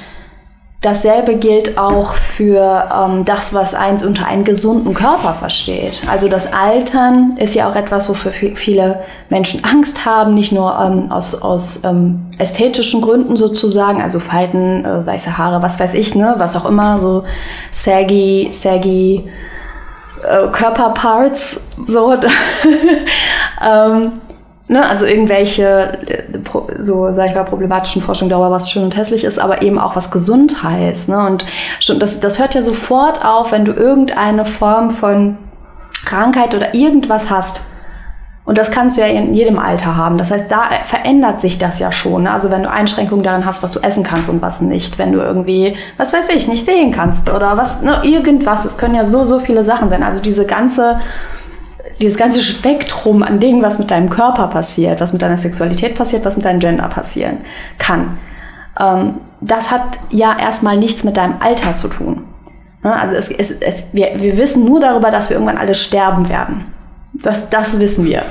Dasselbe gilt auch für ähm, das, was eins unter einen gesunden Körper versteht. Also das Altern ist ja auch etwas, wofür viele Menschen Angst haben, nicht nur ähm, aus, aus ähm, ästhetischen Gründen sozusagen, also Falten, äh, weiße Haare, was weiß ich, ne, was auch immer, so saggy, saggy äh, Körperparts, so. ähm, Ne, also irgendwelche, äh, so sag ich mal, problematischen Forschung darüber, was schön und hässlich ist, aber eben auch was gesund heißt. Ne? Und schon, das, das hört ja sofort auf, wenn du irgendeine Form von Krankheit oder irgendwas hast. Und das kannst du ja in jedem Alter haben. Das heißt, da verändert sich das ja schon. Ne? Also wenn du Einschränkungen daran hast, was du essen kannst und was nicht. Wenn du irgendwie, was weiß ich, nicht sehen kannst oder was, ne, irgendwas. Es können ja so, so viele Sachen sein. Also diese ganze dieses ganze Spektrum an Dingen, was mit deinem Körper passiert, was mit deiner Sexualität passiert, was mit deinem Gender passieren kann, ähm, das hat ja erstmal nichts mit deinem Alter zu tun. Ne? Also es, es, es, wir, wir wissen nur darüber, dass wir irgendwann alle sterben werden. Das, das wissen wir.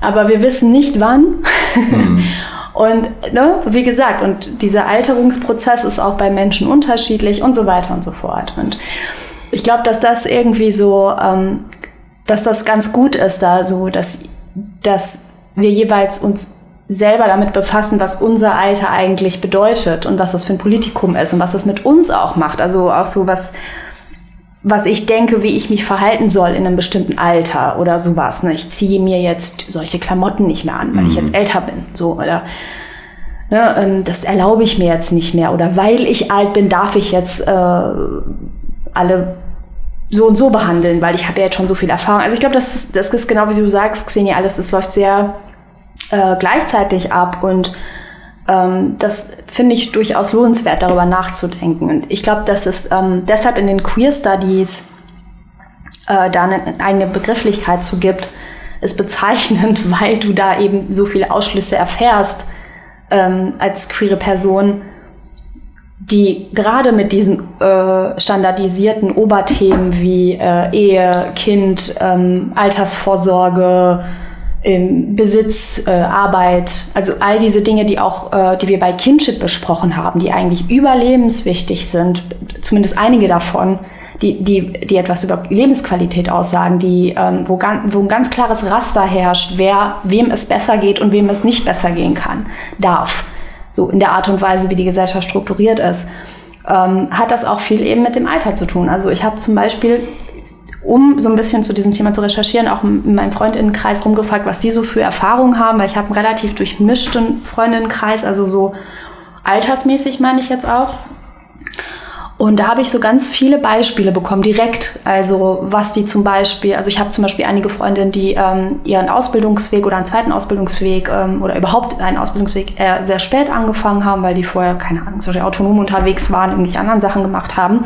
Aber wir wissen nicht wann. Mhm. Und ne, wie gesagt, und dieser Alterungsprozess ist auch bei Menschen unterschiedlich und so weiter und so fort. Und ich glaube, dass das irgendwie so ähm, dass das ganz gut ist, da so, dass, dass wir jeweils uns selber damit befassen, was unser Alter eigentlich bedeutet und was das für ein Politikum ist und was das mit uns auch macht. Also auch so was, was ich denke, wie ich mich verhalten soll in einem bestimmten Alter oder sowas. Ne? Ich ziehe mir jetzt solche Klamotten nicht mehr an, weil mhm. ich jetzt älter bin. So, oder ne, ähm, das erlaube ich mir jetzt nicht mehr. Oder weil ich alt bin, darf ich jetzt äh, alle so und so behandeln, weil ich habe ja jetzt schon so viel Erfahrung. Also ich glaube, das ist, das ist genau wie du sagst, Xenia, alles, das läuft sehr äh, gleichzeitig ab und ähm, das finde ich durchaus lohnenswert, darüber nachzudenken. Und ich glaube, dass es ähm, deshalb in den Queer Studies äh, da eine eigene Begrifflichkeit zu gibt, ist bezeichnend, weil du da eben so viele Ausschlüsse erfährst ähm, als queere Person die gerade mit diesen äh, standardisierten Oberthemen wie äh, Ehe, Kind, ähm, Altersvorsorge, ähm, Besitz, äh, Arbeit, also all diese Dinge, die auch, äh, die wir bei Kinship besprochen haben, die eigentlich überlebenswichtig sind, zumindest einige davon, die, die, die etwas über Lebensqualität aussagen, die, ähm, wo, ganz, wo ein ganz klares Raster herrscht, wer, wem es besser geht und wem es nicht besser gehen kann, darf so in der Art und Weise, wie die Gesellschaft strukturiert ist, ähm, hat das auch viel eben mit dem Alter zu tun. Also ich habe zum Beispiel, um so ein bisschen zu diesem Thema zu recherchieren, auch in meinem Freundinnenkreis rumgefragt, was die so für Erfahrungen haben, weil ich habe einen relativ durchmischten Freundinnenkreis, also so altersmäßig meine ich jetzt auch. Und da habe ich so ganz viele Beispiele bekommen, direkt. Also was die zum Beispiel, also ich habe zum Beispiel einige Freundinnen, die ähm, ihren Ausbildungsweg oder einen zweiten Ausbildungsweg ähm, oder überhaupt einen Ausbildungsweg äh, sehr spät angefangen haben, weil die vorher, keine Ahnung, so autonom unterwegs waren, irgendwelche anderen Sachen gemacht haben.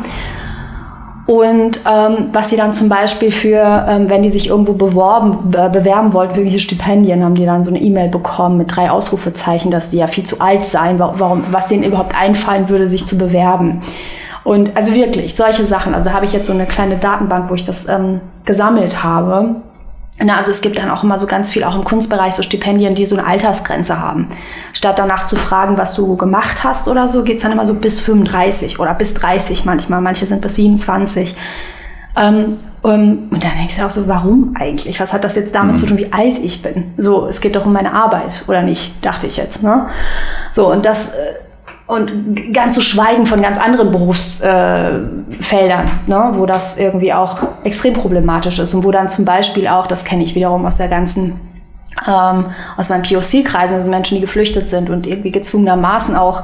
Und ähm, was sie dann zum Beispiel für, ähm, wenn die sich irgendwo beworben, be bewerben wollten, für Stipendien, haben die dann so eine E-Mail bekommen mit drei Ausrufezeichen, dass die ja viel zu alt seien, warum, was denen überhaupt einfallen würde, sich zu bewerben. Und also wirklich, solche Sachen. Also habe ich jetzt so eine kleine Datenbank, wo ich das ähm, gesammelt habe. Na, also es gibt dann auch immer so ganz viel, auch im Kunstbereich, so Stipendien, die so eine Altersgrenze haben. Statt danach zu fragen, was du gemacht hast oder so, geht's dann immer so bis 35 oder bis 30 manchmal. Manche sind bis 27. Ähm, um, und dann denkst du auch so, warum eigentlich? Was hat das jetzt damit mhm. zu tun, wie alt ich bin? So, es geht doch um meine Arbeit, oder nicht, dachte ich jetzt. Ne? So, und das... Und ganz zu schweigen von ganz anderen Berufsfeldern, äh, ne, wo das irgendwie auch extrem problematisch ist und wo dann zum Beispiel auch, das kenne ich wiederum aus der ganzen ähm, aus meinen POC-Kreisen, also Menschen, die geflüchtet sind und irgendwie gezwungenermaßen auch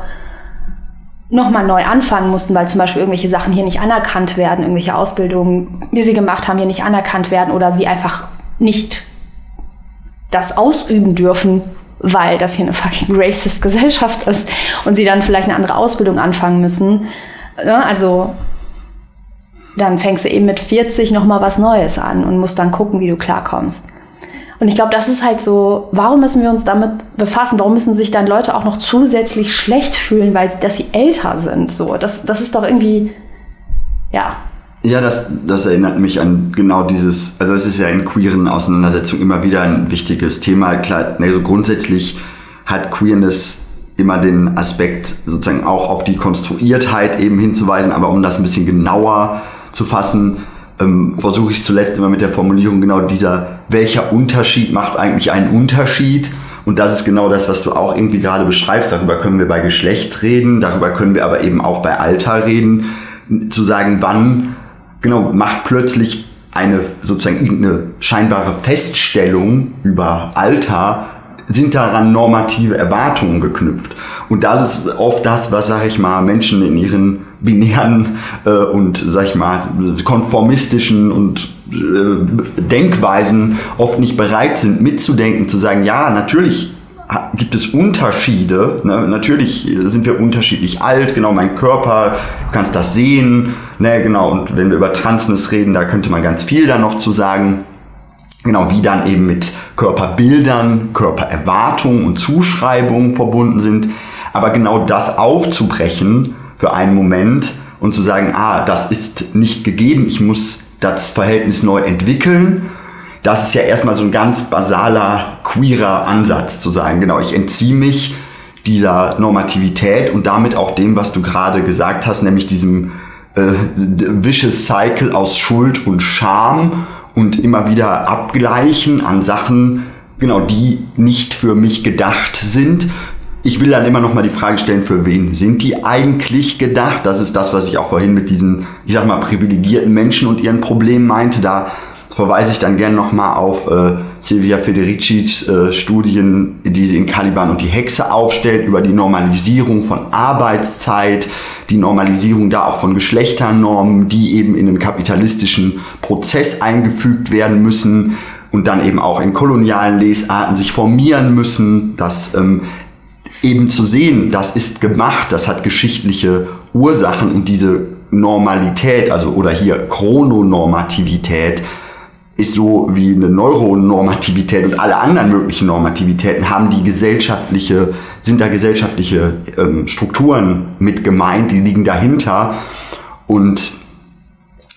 nochmal neu anfangen mussten, weil zum Beispiel irgendwelche Sachen hier nicht anerkannt werden, irgendwelche Ausbildungen, die sie gemacht haben, hier nicht anerkannt werden oder sie einfach nicht das ausüben dürfen, weil das hier eine fucking racist Gesellschaft ist und sie dann vielleicht eine andere Ausbildung anfangen müssen. Ne? Also dann fängst du eben mit 40 nochmal was Neues an und musst dann gucken, wie du klarkommst. Und ich glaube, das ist halt so, warum müssen wir uns damit befassen? Warum müssen sich dann Leute auch noch zusätzlich schlecht fühlen, weil dass sie älter sind? So, das, das ist doch irgendwie, ja. Ja, das, das erinnert mich an genau dieses, also es ist ja in queeren Auseinandersetzungen immer wieder ein wichtiges Thema. Klar, also grundsätzlich hat Queerness immer den Aspekt sozusagen auch auf die Konstruiertheit eben hinzuweisen, aber um das ein bisschen genauer zu fassen, ähm, versuche ich zuletzt immer mit der Formulierung genau dieser, welcher Unterschied macht eigentlich einen Unterschied? Und das ist genau das, was du auch irgendwie gerade beschreibst. Darüber können wir bei Geschlecht reden, darüber können wir aber eben auch bei Alter reden. Zu sagen, wann genau macht plötzlich eine sozusagen irgendeine scheinbare Feststellung über Alter sind daran normative Erwartungen geknüpft. Und das ist oft das, was, sage ich mal, Menschen in ihren binären äh, und, sag ich mal, konformistischen und äh, Denkweisen oft nicht bereit sind mitzudenken, zu sagen, ja, natürlich gibt es Unterschiede. Ne? Natürlich sind wir unterschiedlich alt, genau, mein Körper, du kannst das sehen. Ne? Genau, und wenn wir über Transness reden, da könnte man ganz viel da noch zu sagen. Genau, wie dann eben mit Körperbildern, Körpererwartungen und Zuschreibungen verbunden sind. Aber genau das aufzubrechen für einen Moment und zu sagen, ah, das ist nicht gegeben, ich muss das Verhältnis neu entwickeln. Das ist ja erstmal so ein ganz basaler, queerer Ansatz zu sagen, genau, ich entziehe mich dieser Normativität und damit auch dem, was du gerade gesagt hast, nämlich diesem äh, vicious Cycle aus Schuld und Scham und immer wieder abgleichen an Sachen, genau, die nicht für mich gedacht sind. Ich will dann immer noch mal die Frage stellen, für wen sind die eigentlich gedacht? Das ist das, was ich auch vorhin mit diesen, ich sag mal, privilegierten Menschen und ihren Problemen meinte. Da verweise ich dann gerne noch mal auf äh, Silvia Federicis äh, Studien, die sie in Caliban und die Hexe aufstellt, über die Normalisierung von Arbeitszeit, die Normalisierung da auch von Geschlechternormen, die eben in den kapitalistischen Prozess eingefügt werden müssen und dann eben auch in kolonialen Lesarten sich formieren müssen, dass ähm, eben zu sehen, das ist gemacht, das hat geschichtliche Ursachen und diese Normalität, also oder hier Chrononormativität, ist so wie eine Neuronormativität und alle anderen möglichen Normativitäten haben die gesellschaftliche, sind da gesellschaftliche ähm, Strukturen mit gemeint, die liegen dahinter. Und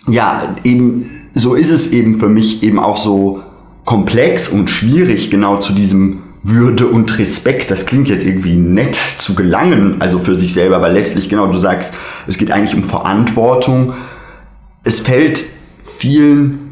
ja, eben so ist es eben für mich eben auch so komplex und schwierig, genau zu diesem würde und Respekt, das klingt jetzt irgendwie nett zu gelangen, also für sich selber, weil letztlich genau du sagst, es geht eigentlich um Verantwortung. Es fällt vielen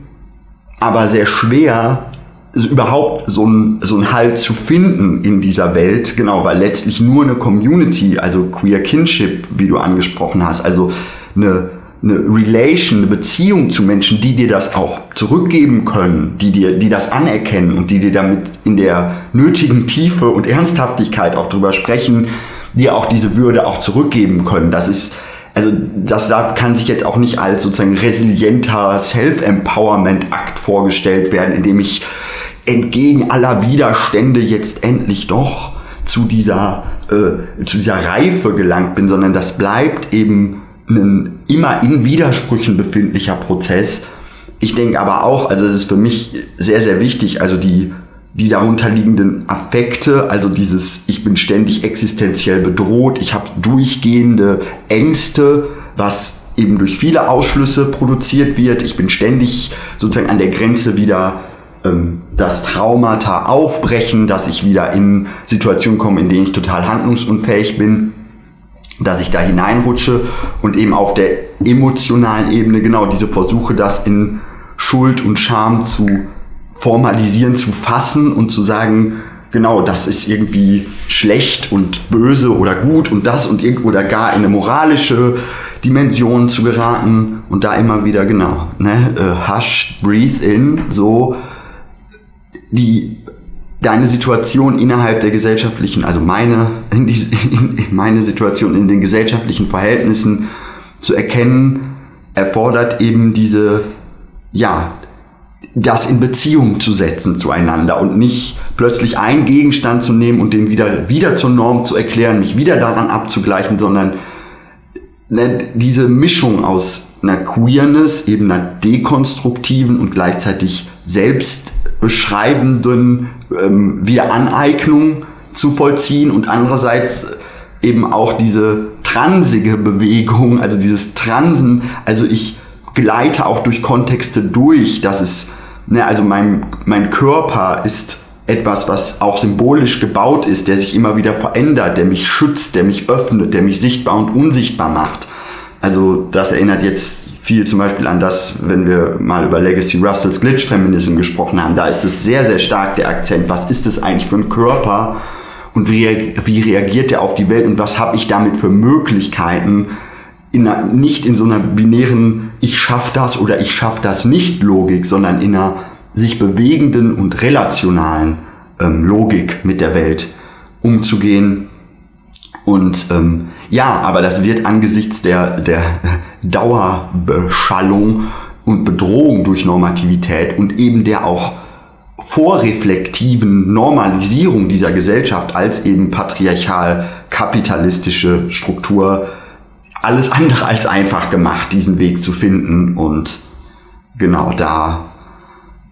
aber sehr schwer, überhaupt so ein, so ein Halt zu finden in dieser Welt, genau, weil letztlich nur eine Community, also Queer Kinship, wie du angesprochen hast, also eine, eine Relation, eine Beziehung zu Menschen, die dir das auch zurückgeben können, die dir, die das anerkennen und die dir damit in der nötigen Tiefe und Ernsthaftigkeit auch drüber sprechen, dir auch diese Würde auch zurückgeben können. Das ist, also das da kann sich jetzt auch nicht als sozusagen resilienter Self-Empowerment-Akt vorgestellt werden, indem ich entgegen aller Widerstände jetzt endlich doch zu dieser, äh, zu dieser Reife gelangt bin, sondern das bleibt eben ein immer in Widersprüchen befindlicher Prozess. Ich denke aber auch, also es ist für mich sehr, sehr wichtig, also die die darunterliegenden Affekte, also dieses ich bin ständig existenziell bedroht, ich habe durchgehende Ängste, was eben durch viele Ausschlüsse produziert wird, ich bin ständig sozusagen an der Grenze wieder ähm, das Traumata aufbrechen, dass ich wieder in Situationen komme, in denen ich total handlungsunfähig bin, dass ich da hineinrutsche und eben auf der emotionalen Ebene genau diese Versuche, das in Schuld und Scham zu formalisieren, zu fassen und zu sagen, genau, das ist irgendwie schlecht und böse oder gut und das und oder gar in eine moralische Dimension zu geraten und da immer wieder genau, ne, uh, hush, breathe in, so die deine Situation innerhalb der gesellschaftlichen, also meine, in die, in meine Situation in den gesellschaftlichen Verhältnissen zu erkennen, erfordert eben diese, ja, das in Beziehung zu setzen zueinander und nicht plötzlich einen Gegenstand zu nehmen und den wieder, wieder zur Norm zu erklären, mich wieder daran abzugleichen, sondern ne, diese Mischung aus einer Queerness, eben einer dekonstruktiven und gleichzeitig selbstbeschreibenden ähm, Wiederaneignung zu vollziehen und andererseits eben auch diese transige Bewegung, also dieses Transen, also ich gleite auch durch Kontexte durch, dass es, ne, also mein, mein Körper ist etwas, was auch symbolisch gebaut ist, der sich immer wieder verändert, der mich schützt, der mich öffnet, der mich sichtbar und unsichtbar macht. Also das erinnert jetzt viel zum Beispiel an das, wenn wir mal über Legacy Russells Glitch Feminism gesprochen haben. Da ist es sehr, sehr stark der Akzent. Was ist es eigentlich für ein Körper und wie, wie reagiert er auf die Welt und was habe ich damit für Möglichkeiten, in einer, nicht in so einer binären ich schaff das oder ich schaff das nicht Logik, sondern in einer sich bewegenden und relationalen ähm, Logik mit der Welt umzugehen. Und ähm, ja, aber das wird angesichts der, der Dauerbeschallung und Bedrohung durch Normativität und eben der auch vorreflektiven Normalisierung dieser Gesellschaft als eben patriarchal kapitalistische Struktur alles andere als einfach gemacht, diesen Weg zu finden und genau da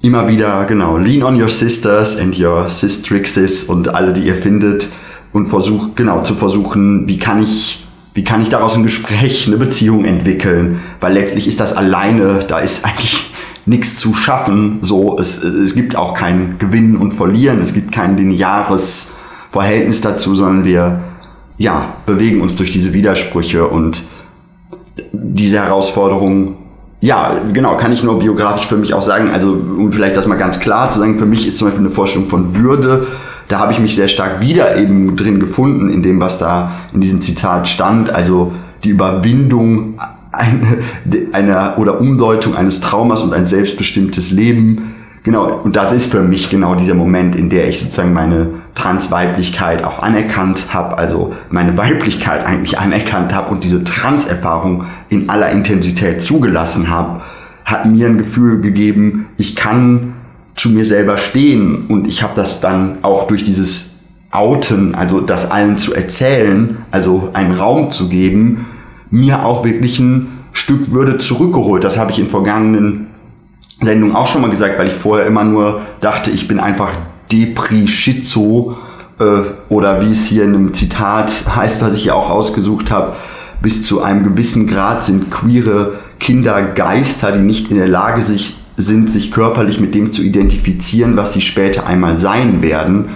immer wieder, genau, lean on your sisters and your sistrixes und alle, die ihr findet und versucht, genau, zu versuchen, wie kann ich, wie kann ich daraus ein Gespräch, eine Beziehung entwickeln, weil letztlich ist das alleine, da ist eigentlich nichts zu schaffen, so, es, es gibt auch kein Gewinnen und Verlieren, es gibt kein lineares Verhältnis dazu, sondern wir, ja, bewegen uns durch diese Widersprüche und diese Herausforderungen ja, genau, kann ich nur biografisch für mich auch sagen. Also, um vielleicht das mal ganz klar zu sagen, für mich ist zum Beispiel eine Vorstellung von Würde, da habe ich mich sehr stark wieder eben drin gefunden, in dem, was da in diesem Zitat stand. Also die Überwindung eine, einer oder Umdeutung eines Traumas und ein selbstbestimmtes Leben. Genau, und das ist für mich genau dieser Moment, in der ich sozusagen meine Transweiblichkeit auch anerkannt habe, also meine Weiblichkeit eigentlich anerkannt habe und diese Transerfahrung in aller Intensität zugelassen habe, hat mir ein Gefühl gegeben, ich kann zu mir selber stehen und ich habe das dann auch durch dieses Outen, also das allen zu erzählen, also einen Raum zu geben, mir auch wirklich ein Stück Würde zurückgeholt. Das habe ich in vergangenen Sendungen auch schon mal gesagt, weil ich vorher immer nur dachte, ich bin einfach Depri-Schizo äh, oder wie es hier in einem Zitat heißt, was ich ja auch ausgesucht habe, bis zu einem gewissen Grad sind queere Kinder Geister, die nicht in der Lage sich, sind, sich körperlich mit dem zu identifizieren, was sie später einmal sein werden.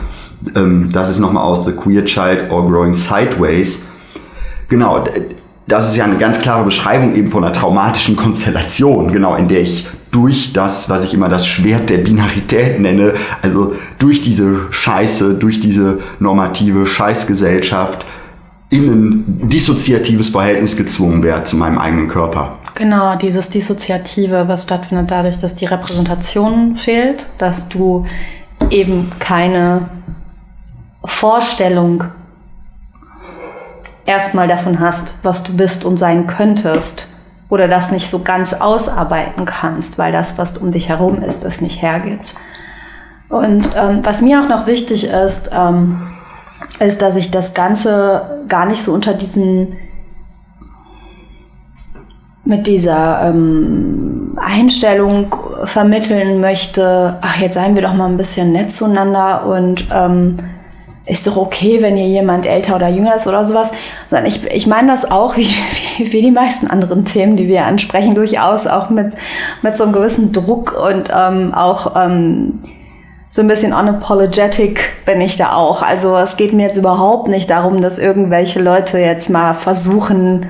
Ähm, das ist nochmal aus The Queer Child or Growing Sideways. Genau, das ist ja eine ganz klare Beschreibung eben von einer traumatischen Konstellation, genau, in der ich durch das, was ich immer das Schwert der Binarität nenne, also durch diese Scheiße, durch diese normative Scheißgesellschaft in ein dissoziatives Verhältnis gezwungen werde zu meinem eigenen Körper. Genau, dieses Dissoziative, was stattfindet dadurch, dass die Repräsentation fehlt, dass du eben keine Vorstellung erstmal davon hast, was du bist und sein könntest oder das nicht so ganz ausarbeiten kannst, weil das, was um dich herum ist, das nicht hergibt. Und ähm, was mir auch noch wichtig ist, ähm, ist, dass ich das Ganze gar nicht so unter diesen mit dieser ähm, Einstellung vermitteln möchte, ach, jetzt seien wir doch mal ein bisschen nett zueinander und ähm, ist doch okay, wenn hier jemand älter oder jünger ist oder sowas. Sondern ich, ich meine das auch, wie, wie, wie die meisten anderen Themen, die wir ansprechen, durchaus auch mit, mit so einem gewissen Druck und ähm, auch ähm, so ein bisschen unapologetic bin ich da auch. Also es geht mir jetzt überhaupt nicht darum, dass irgendwelche Leute jetzt mal versuchen,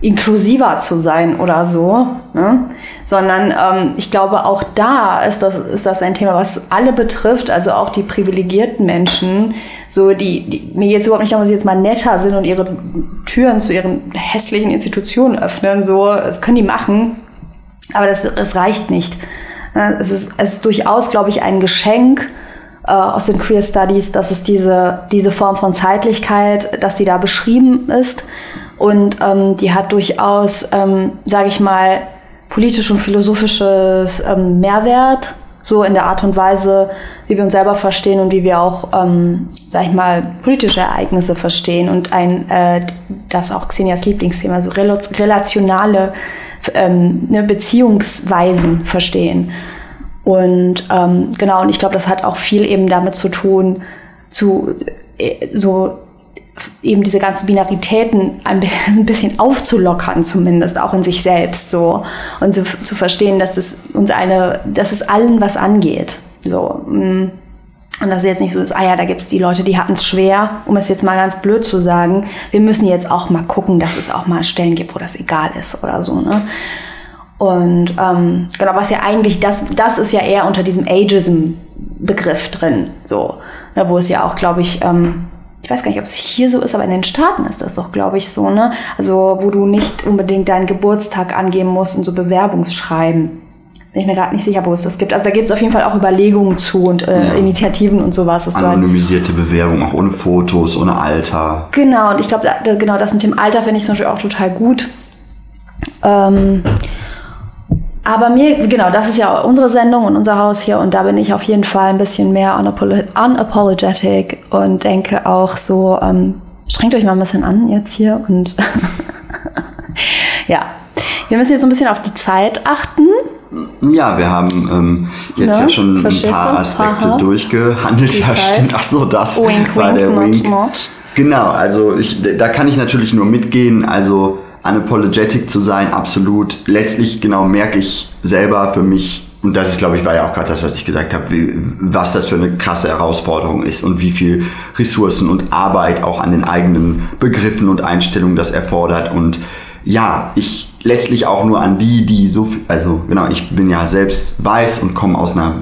inklusiver zu sein oder so, ne? Sondern ähm, ich glaube, auch da ist das, ist das ein Thema, was alle betrifft, also auch die privilegierten Menschen, so die, die mir jetzt überhaupt nicht darum, dass sie jetzt mal netter sind und ihre Türen zu ihren hässlichen Institutionen öffnen, so, das können die machen, aber das, das reicht nicht. Es ist, es ist durchaus, glaube ich, ein Geschenk, äh, aus den Queer Studies, dass es diese, diese Form von Zeitlichkeit, dass sie da beschrieben ist. Und ähm, die hat durchaus, ähm, sage ich mal, politisch und philosophisches ähm, Mehrwert, so in der Art und Weise, wie wir uns selber verstehen und wie wir auch, ähm, sag ich mal, politische Ereignisse verstehen und ein, äh, das auch Xenias Lieblingsthema, so relationale ähm, ne, Beziehungsweisen verstehen. Und ähm, genau, und ich glaube, das hat auch viel eben damit zu tun, zu äh, so eben diese ganzen Binaritäten ein bisschen aufzulockern, zumindest auch in sich selbst so und zu, zu verstehen, dass es uns eine, dass es allen was angeht. So. Mm. Und dass es jetzt nicht so ist, ah ja, da gibt es die Leute, die hatten es schwer, um es jetzt mal ganz blöd zu sagen. Wir müssen jetzt auch mal gucken, dass es auch mal Stellen gibt, wo das egal ist oder so. Ne? Und ähm, genau, was ja eigentlich, das, das ist ja eher unter diesem Ageism-Begriff drin, so, ne, wo es ja auch, glaube ich, ähm, ich weiß gar nicht, ob es hier so ist, aber in den Staaten ist das doch, glaube ich, so, ne? Also, wo du nicht unbedingt deinen Geburtstag angeben musst in so Bewerbungsschreiben. Bin ich mir gerade nicht sicher, wo es das gibt. Also da gibt es auf jeden Fall auch Überlegungen zu und äh, ja. Initiativen und sowas. Halt Anonymisierte halt Bewerbung, auch ohne Fotos, ohne Alter. Genau, und ich glaube, da, genau das mit dem Alter finde ich zum Beispiel auch total gut. Ähm, aber mir, genau, das ist ja unsere Sendung und unser Haus hier und da bin ich auf jeden Fall ein bisschen mehr unapologetic und denke auch so, ähm, strengt euch mal ein bisschen an jetzt hier und ja, wir müssen jetzt so ein bisschen auf die Zeit achten. Ja, wir haben ähm, jetzt ne? ja schon ein Verstehst paar Aspekte Aha. durchgehandelt. Die ja, Zeit. stimmt. Ach so, das wink, war wink, der Wink. Not. Genau, also ich, da kann ich natürlich nur mitgehen. Also unapologetic zu sein, absolut. Letztlich genau merke ich selber für mich, und das ist, glaube ich, war ja auch gerade das, was ich gesagt habe, wie, was das für eine krasse Herausforderung ist und wie viel Ressourcen und Arbeit auch an den eigenen Begriffen und Einstellungen das erfordert. Und ja, ich letztlich auch nur an die, die so, also genau, ich bin ja selbst weiß und komme aus einer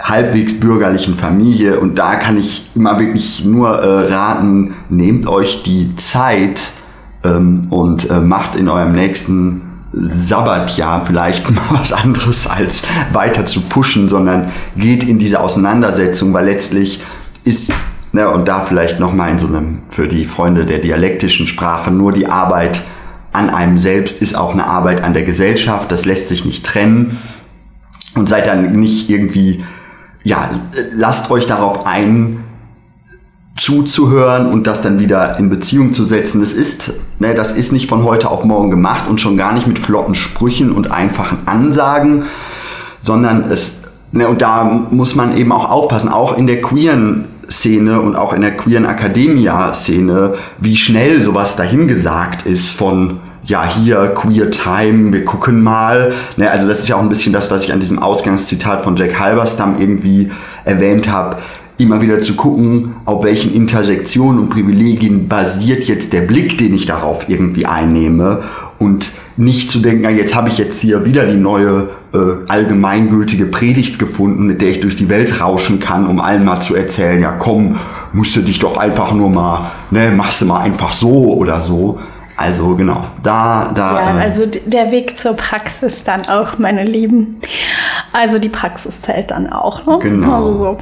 halbwegs bürgerlichen Familie und da kann ich immer wirklich nur äh, raten, nehmt euch die Zeit, ähm, und äh, macht in eurem nächsten Sabbatjahr vielleicht mal was anderes als weiter zu pushen, sondern geht in diese Auseinandersetzung, weil letztlich ist, ne, und da vielleicht nochmal in so einem, für die Freunde der dialektischen Sprache, nur die Arbeit an einem selbst ist auch eine Arbeit an der Gesellschaft, das lässt sich nicht trennen. Und seid dann nicht irgendwie, ja, lasst euch darauf ein, zuzuhören und das dann wieder in Beziehung zu setzen. Das ist, ne, das ist nicht von heute auf morgen gemacht und schon gar nicht mit flotten Sprüchen und einfachen Ansagen, sondern es, ne, und da muss man eben auch aufpassen, auch in der queeren Szene und auch in der queeren Academia-Szene, wie schnell sowas dahingesagt ist von ja, hier Queer Time, wir gucken mal. Ne, also das ist ja auch ein bisschen das, was ich an diesem Ausgangszitat von Jack Halberstam irgendwie erwähnt habe immer wieder zu gucken, auf welchen Intersektionen und Privilegien basiert jetzt der Blick, den ich darauf irgendwie einnehme und nicht zu denken, jetzt habe ich jetzt hier wieder die neue äh, allgemeingültige Predigt gefunden, mit der ich durch die Welt rauschen kann, um allen mal zu erzählen, ja komm, musst du dich doch einfach nur mal, ne, machst du mal einfach so oder so. Also genau, da, da. Ja, äh, also der Weg zur Praxis dann auch, meine Lieben. Also die Praxis zählt dann auch. Ne? Genau. Also so.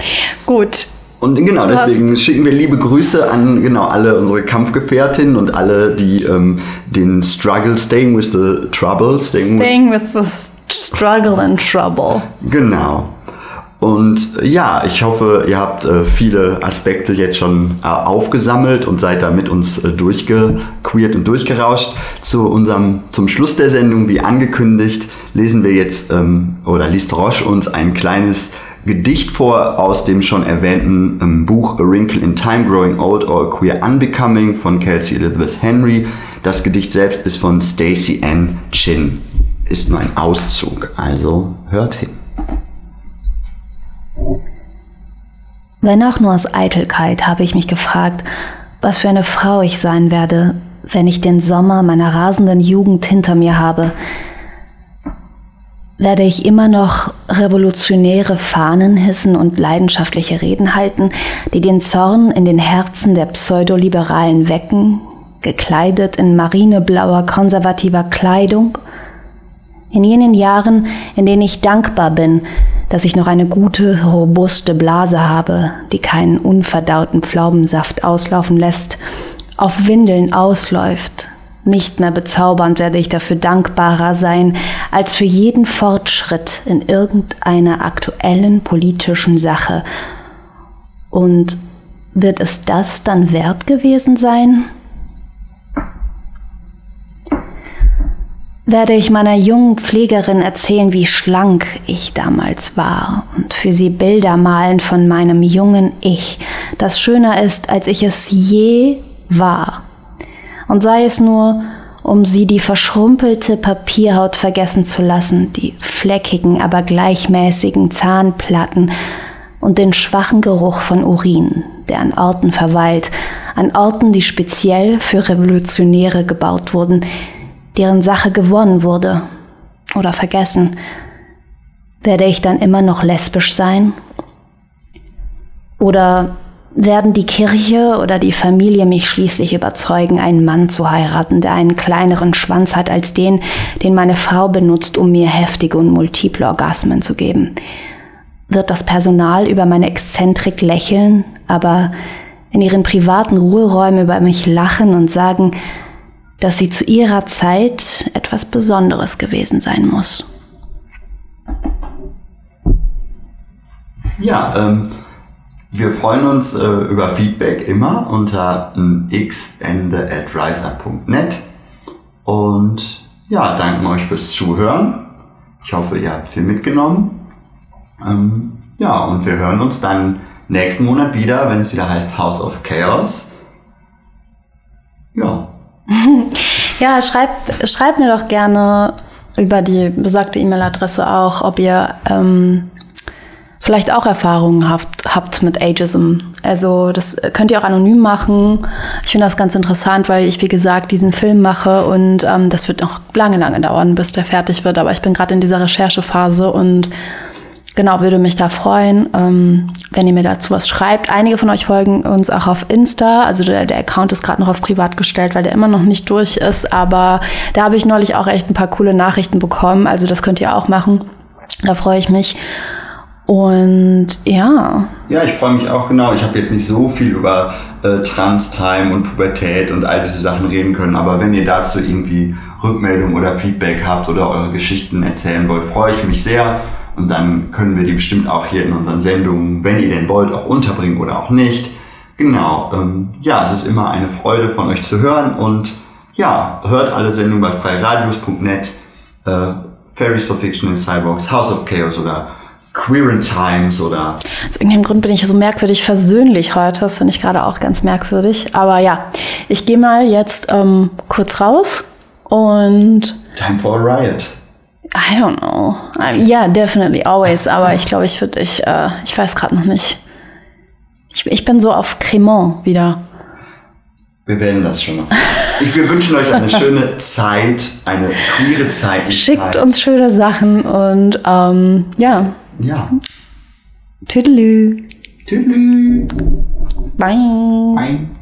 Gut. Und genau, deswegen schicken wir liebe Grüße an genau alle unsere Kampfgefährtinnen und alle, die ähm, den Struggle, Staying with the Trouble, Staying, staying with, with the Struggle and Trouble. Genau. Und ja, ich hoffe, ihr habt äh, viele Aspekte jetzt schon äh, aufgesammelt und seid da mit uns äh, durchgequeert und durchgerauscht. Zu unserem, zum Schluss der Sendung, wie angekündigt, lesen wir jetzt ähm, oder liest Roche uns ein kleines Gedicht vor aus dem schon erwähnten ähm, Buch A Wrinkle in Time, Growing Old or Queer Unbecoming von Kelsey Elizabeth Henry. Das Gedicht selbst ist von Stacey Ann Chin. Ist nur ein Auszug, also hört hin. Wenn auch nur aus Eitelkeit habe ich mich gefragt, was für eine Frau ich sein werde, wenn ich den Sommer meiner rasenden Jugend hinter mir habe. Werde ich immer noch revolutionäre Fahnen hissen und leidenschaftliche Reden halten, die den Zorn in den Herzen der Pseudoliberalen wecken, gekleidet in marineblauer konservativer Kleidung? In jenen Jahren, in denen ich dankbar bin, dass ich noch eine gute, robuste Blase habe, die keinen unverdauten Pflaumensaft auslaufen lässt, auf Windeln ausläuft. Nicht mehr bezaubernd werde ich dafür dankbarer sein, als für jeden Fortschritt in irgendeiner aktuellen politischen Sache. Und wird es das dann wert gewesen sein? Werde ich meiner jungen Pflegerin erzählen, wie schlank ich damals war und für sie Bilder malen von meinem jungen Ich, das schöner ist, als ich es je war. Und sei es nur, um sie die verschrumpelte Papierhaut vergessen zu lassen, die fleckigen, aber gleichmäßigen Zahnplatten und den schwachen Geruch von Urin, der an Orten verweilt, an Orten, die speziell für Revolutionäre gebaut wurden, deren Sache gewonnen wurde oder vergessen, werde ich dann immer noch lesbisch sein? Oder werden die Kirche oder die Familie mich schließlich überzeugen, einen Mann zu heiraten, der einen kleineren Schwanz hat als den, den meine Frau benutzt, um mir heftige und multiple Orgasmen zu geben? Wird das Personal über meine Exzentrik lächeln, aber in ihren privaten Ruheräumen über mich lachen und sagen, dass sie zu ihrer Zeit etwas Besonderes gewesen sein muss. Ja, ähm, wir freuen uns äh, über Feedback immer unter xende at riseup.net und ja, danken euch fürs Zuhören. Ich hoffe, ihr habt viel mitgenommen. Ähm, ja, und wir hören uns dann nächsten Monat wieder, wenn es wieder heißt House of Chaos. Ja. ja, schreibt, schreibt mir doch gerne über die besagte E-Mail-Adresse auch, ob ihr ähm, vielleicht auch Erfahrungen habt, habt mit Ageism. Also das könnt ihr auch anonym machen. Ich finde das ganz interessant, weil ich, wie gesagt, diesen Film mache und ähm, das wird noch lange, lange dauern, bis der fertig wird. Aber ich bin gerade in dieser Recherchephase und genau, würde mich da freuen, ähm, wenn ihr mir dazu was schreibt. Einige von euch folgen uns auch auf Insta. Also der, der Account ist gerade noch auf privat gestellt, weil der immer noch nicht durch ist. Aber da habe ich neulich auch echt ein paar coole Nachrichten bekommen. Also das könnt ihr auch machen. Da freue ich mich. Und ja. Ja, ich freue mich auch genau. Ich habe jetzt nicht so viel über äh, Trans-Time und Pubertät und all diese Sachen reden können. Aber wenn ihr dazu irgendwie Rückmeldung oder Feedback habt oder eure Geschichten erzählen wollt, freue ich mich sehr. Und dann können wir die bestimmt auch hier in unseren Sendungen, wenn ihr denn wollt, auch unterbringen oder auch nicht. Genau. Ähm, ja, es ist immer eine Freude von euch zu hören und ja, hört alle Sendungen bei freiradios.net, äh, Fairies for Fiction and Cyborgs, House of Chaos oder Queer Times oder. Aus irgendeinem Grund bin ich so merkwürdig versöhnlich heute. Das finde ich gerade auch ganz merkwürdig. Aber ja, ich gehe mal jetzt ähm, kurz raus und. Time for a riot. I don't know. Ja, yeah, definitely, always. Aber ich glaube, ich würde, ich, äh, ich weiß gerade noch nicht. Ich, ich bin so auf Cremant wieder. Wir werden das schon noch. Ich, wir wünschen euch eine schöne Zeit, eine queere Zeit. Schickt uns schöne Sachen und ähm, ja. Ja. Tüdelü. Tüdelü. Bye. Bye.